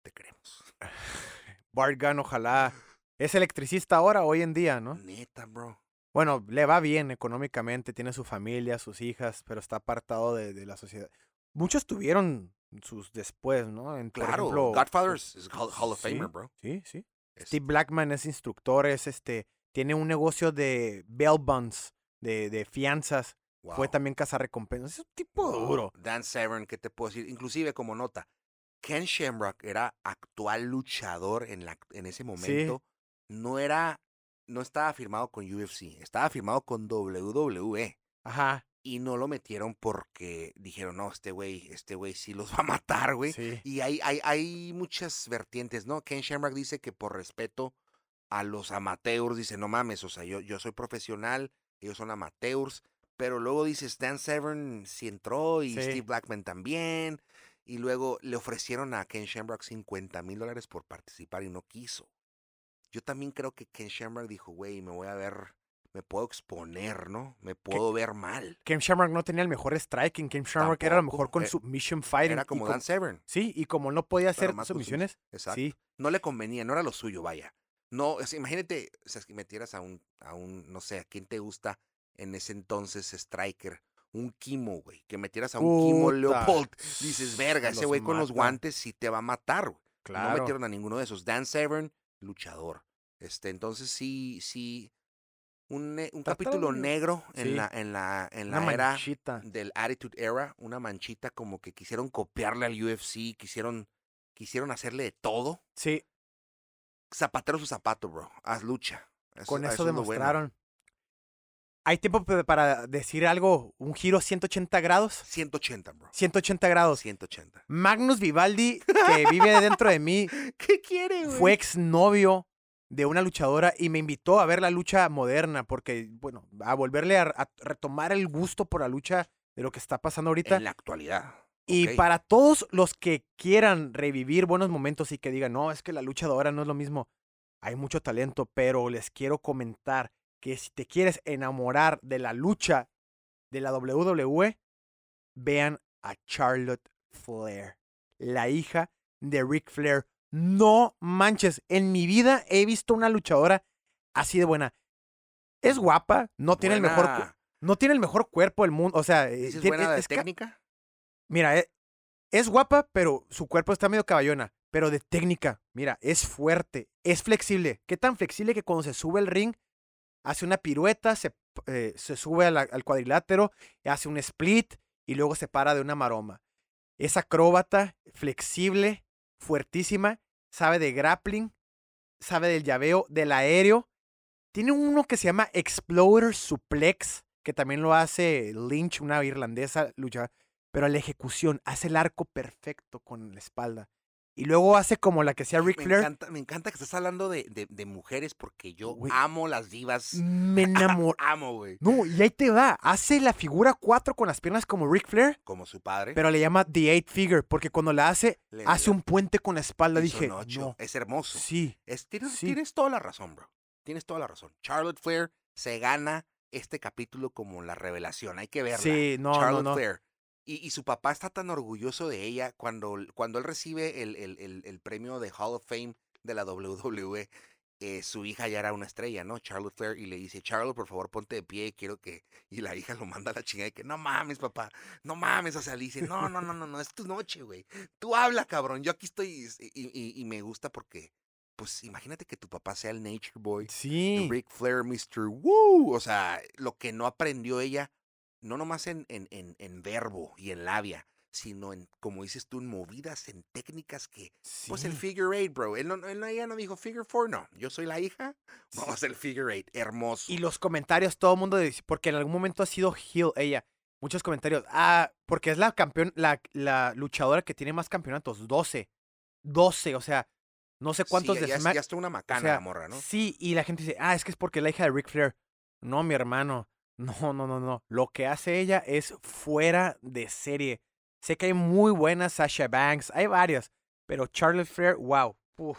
te queremos. Bart Gunn, ojalá. Es electricista ahora, hoy en día, ¿no? Neta, bro. Bueno, le va bien económicamente, tiene su familia, sus hijas, pero está apartado de, la sociedad. Muchos tuvieron sus después, ¿no? En, claro, Godfathers es Hall, of Famer, bro. Sí, sí. Steve Blackman es instructor, es este, tiene un negocio de bail bonds, de, de fianzas. Fue también cazarrecompensas. Es un tipo duro. Dan Severn, ¿qué te puedo decir? Inclusive como nota, Ken Shamrock era actual luchador en, la, en ese momento. No era, no estaba firmado con UFC, estaba firmado con WWE. Ajá y no lo metieron porque dijeron, no, este güey, este güey sí los va a matar, güey. Y hay, hay, hay muchas vertientes, ¿no? Ken Shamrock dice que por respeto a los amateurs, dice, no mames, o sea, yo, yo soy profesional, ellos son amateurs, pero luego dice, Stan Severn sí entró y Steve Blackman también, y luego le ofrecieron a Ken Shamrock 50 mil dólares por participar y no quiso. yo también creo que Ken Shamrock dijo, güey, me voy a ver, me puedo exponer, ¿no? Me puedo ver mal. Ken Shamrock no tenía el mejor striking. Ken Shamrock era lo Tampoco, mejor con eh, submission fighting. Era como com- Dan Severn. Sí, y como no podía hacer submisiones, Exacto. sí. No le convenía, no era lo suyo, vaya. No, imagínate, o sea, que metieras a un, a un, no sé, a quién te gusta en ese entonces striker, un Kimo, güey, que metieras a un Kimo Puta, Leopold. Dices, verga, ese güey con los guantes sí te va a matar, güey. No Claro. metieron a ninguno de esos. Dan Severn, luchador. Este, entonces sí, sí, un, un capítulo negro en sí. la, en la, en Una la era manchita. del Attitude Era, una manchita como que quisieron copiarle al UFC, quisieron, quisieron hacerle de todo. Sí, Zapatero su zapato, bro. Haz lucha. con eso, bueno. demostraron. ¿Hay tiempo para decir algo? ¿Un giro 180 grados? 180, bro. 180 grados. 180. Magnus Vivaldi, que vive dentro de mí, ¿Qué quiere, güey? fue exnovio de una luchadora y me invitó a ver la lucha moderna porque, bueno, a volverle a, a retomar el gusto por la lucha de lo que está pasando ahorita. En la actualidad. Y para todos los que quieran revivir buenos momentos y que digan, no, es que la lucha de ahora no es lo mismo, hay mucho talento, pero les quiero comentar que si te quieres enamorar de la lucha de la WWE, vean a Charlotte Flair, la hija de Ric Flair. No manches, en mi vida he visto una luchadora así de buena. Es guapa, no tiene el mejor no tiene el mejor cuerpo del mundo, o sea, eh, ¿Dices tiene- buena de es ca- técnica? Mira, e- es, guapa, pero su cuerpo está medio caballona. Pero de técnica, mira, es fuerte, es flexible. ¿Qué tan flexible que cuando se sube el ring, hace una pirueta, se, eh, se sube la- al cuadrilátero, hace un split y luego se para de una maroma? Es acróbata, flexible, fuertísima, sabe de grappling, sabe del llaveo, del aéreo. Tiene uno que se llama Exploder Suplex, que también lo hace Lynch, una irlandesa luchadora pero la ejecución hace el arco perfecto con la espalda. Y luego hace como la que hacía Ric Me Flair. encanta, me encanta que estás hablando de, de- de mujeres porque yo amo las divas. Me enamoró. Amo, güey. No, y ahí te va. Hace la figura 4 con las piernas como Ric Flair, Como su padre. pero le llama The Eight Figure, porque cuando la hace, Le- hace un puente con la espalda. Dije, no. Es hermoso. Sí, Es- tienes, Sí. tienes toda la razón, bro. Tienes toda la razón. Charlotte Flair se gana este capítulo como la revelación. Hay que verla. sí, no, no, Charlotte no. Flair. Y, y su papá está tan orgulloso de ella cuando, cuando él recibe el, el- el- el premio de Hall of Fame de la WWE. eh, su hija ya era una estrella, ¿no? Charlotte Flair. Y le dice, Charlotte, por favor, ponte de pie, quiero que... Y la hija lo manda a la chingada y que, no mames, papá, no mames. O sea, le dice, no, no, no, no, no, es tu noche, güey. Tú habla, cabrón. Yo aquí estoy y, y- y me gusta porque, pues, imagínate que tu papá sea el Nature Boy. Sí. Ric Flair, Mr. Woo. O sea, lo que no aprendió ella, no nomás en, en, en, en verbo y en labia, sino en, como dices tú, en movidas, en técnicas que, pues el sí. figure eight, bro. Él no, él no- ella no dijo figure four, no. Yo soy la hija, vamos a hacer el figure eight. Hermoso. Y los comentarios, todo el mundo dice, porque en algún momento ha sido heel ella. Muchos comentarios. Ah, porque es la campeón, la, la luchadora que tiene más campeonatos, 12. 12, o sea, no sé Sí, cuántos ya, de Smack- ya está una macana sea, la morra, ¿no? Sí, y la gente dice, ah, es que es porque es la hija de Ric Flair. No, mi hermano. No, no, no, no. Lo que hace ella es fuera de serie. Sé que hay muy buenas Sasha Banks, hay varias, pero Charlotte Flair, wow. Uf,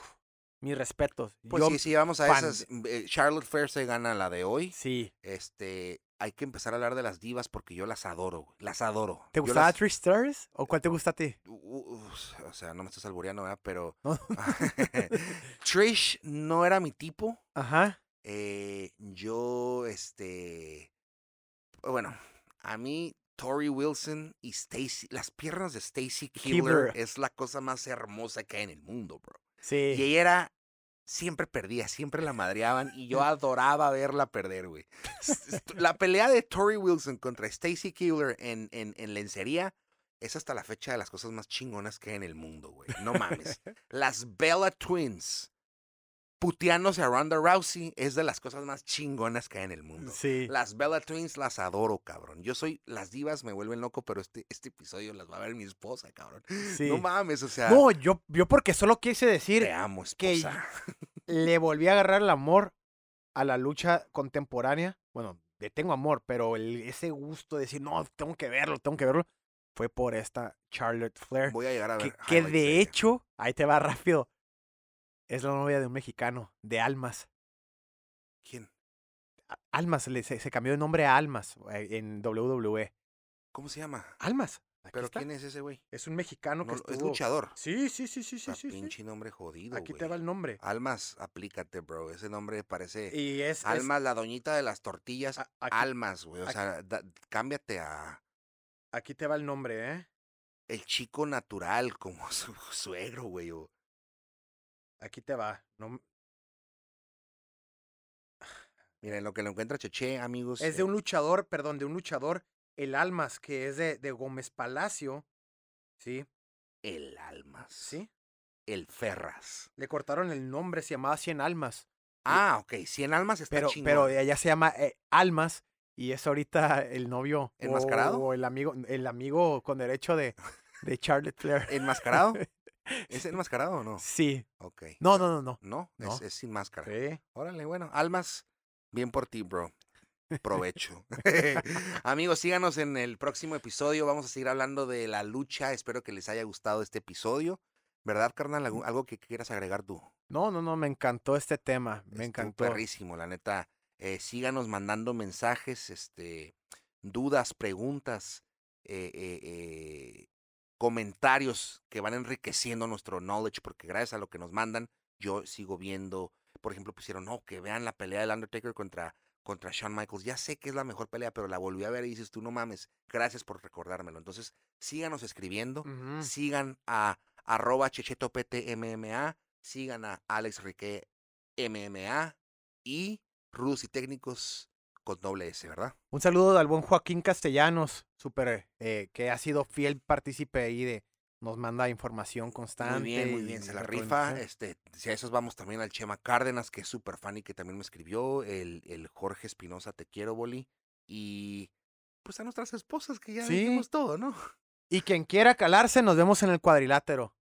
mis respetos. Pues Yo- sí, sí, vamos a fan esas. eh, Charlotte Flair se gana la de hoy. sí. Este, hay que empezar a hablar de las divas porque yo las adoro, las adoro. ¿Te gustaba las- Trish Stars? ¿O cuál te gusta a ti? o sea, no me estás albureando, ¿verdad? Pero No. Trish no era mi tipo. Ajá. Eh, yo, este, bueno, a mí Tori Wilson y Stacy, las piernas de Stacy Kibler Keibler. es la cosa más hermosa que hay en el mundo, bro. Y Sí. ella era, siempre perdía, siempre la madreaban y yo adoraba verla perder, güey. La pelea de Tori Wilson contra Stacy Kibler en, en, en lencería es hasta la fecha de las cosas más chingonas que hay en el mundo, güey. No mames. Las Bella Twins puteándose a Ronda Rousey es de las cosas más chingonas que hay en el mundo. Sí. Las Bella Twins las adoro, cabrón. Yo soy, las divas me vuelven loco, pero este, este episodio las va a ver mi esposa, cabrón. Sí. No mames, o sea, No, yo, yo porque solo quise decir, te amo, que esposa. le volví a agarrar el amor a la lucha contemporánea. Bueno, le tengo amor, pero el- ese gusto de decir, no, tengo que verlo, tengo que verlo, fue por esta Charlotte Flair. Voy a llegar a Que, ver. que de hecho, ahí te va rápido. Es la novia de un mexicano, de Almas. ¿Quién? Almas, se, se cambió de nombre a Almas eh, en WWE. ¿Cómo se llama? Almas. aquí ¿Pero está. quién es ese güey? Es un mexicano que No, es estuvo- luchador. Sí, sí, sí, sí, sí, sí. sí. pinche nombre jodido, Aquí te va el nombre. Almas, aplícate, bro. Ese nombre parece... Y es... es- Almas, la doñita de las tortillas. a- aquí, Almas, güey. O aquí- sea, da- cámbiate a aquí te va el nombre, ¿eh? el chico natural, como su suegro, güey. o- Aquí te va. No, Mira, en lo que lo encuentra Cheche, amigos. es de eh, un luchador, perdón, de un luchador, el Almas, que es de, de Gómez Palacio. Sí, El Almas. sí. El Ferras. Le cortaron el nombre, se llamaba Cien Almas. Ah, ok. Cien Almas está Pero, chingón. pero ella se llama eh, Almas y es ahorita el novio. ¿Enmascarado? O el amigo, el amigo con derecho de, de Charlotte Flair. ¿Enmascarado? ¿Es enmascarado o no? Sí. Ok. No, no, no, no. No, No. Es, es sin máscara. Sí. Órale, bueno. Almas, bien por ti, bro. Provecho. Amigos, síganos en el próximo episodio. Vamos a seguir hablando de la lucha. Espero que les haya gustado este episodio. ¿Verdad, carnal? ¿Algún- ¿Algo que quieras agregar tú? No, no, no, me encantó este tema. Me Estuvo encantó. perrísimo, la neta. Eh, síganos mandando mensajes, este, dudas, preguntas, eh, eh, eh, comentarios que van enriqueciendo nuestro knowledge, porque gracias a lo que nos mandan, yo sigo viendo, por ejemplo, pusieron, no, que vean la pelea del Undertaker contra, contra Shawn Michaels. Ya sé que es la mejor pelea, pero la volví a ver y dices tú, no mames, gracias por recordármelo. Entonces, síganos escribiendo, sigan a arroba chechetoptmma, sigan a Alex Rique MMA y Rudos y Técnicos con doble S, ¿verdad? Un saludo al buen Joaquín Castellanos, súper, eh, que ha sido fiel partícipe ahí de, nos manda información constante. Muy bien, muy bien, se la rifa. Este, si a esos vamos también al Chema Cárdenas, que es súper fan y que también me escribió, el, el Jorge Espinosa, te quiero, Boli, y pues a nuestras esposas que ya Sí. dijimos todo, ¿no? Y quien quiera calarse, nos vemos en el cuadrilátero.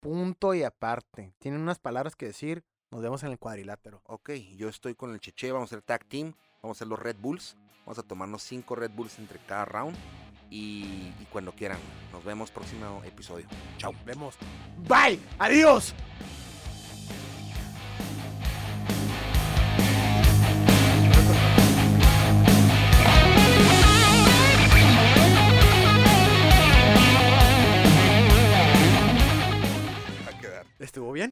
Punto y aparte. Tienen unas palabras que decir, nos vemos en el cuadrilátero. Ok, yo estoy con el Cheche, vamos a hacer tag team, vamos a hacer los Red Bulls, vamos a tomarnos 5 Red Bulls entre cada round. Y, y, cuando quieran, nos vemos próximo episodio. Chao. Vemos. Bye. Adiós. ¿Estuvo bien?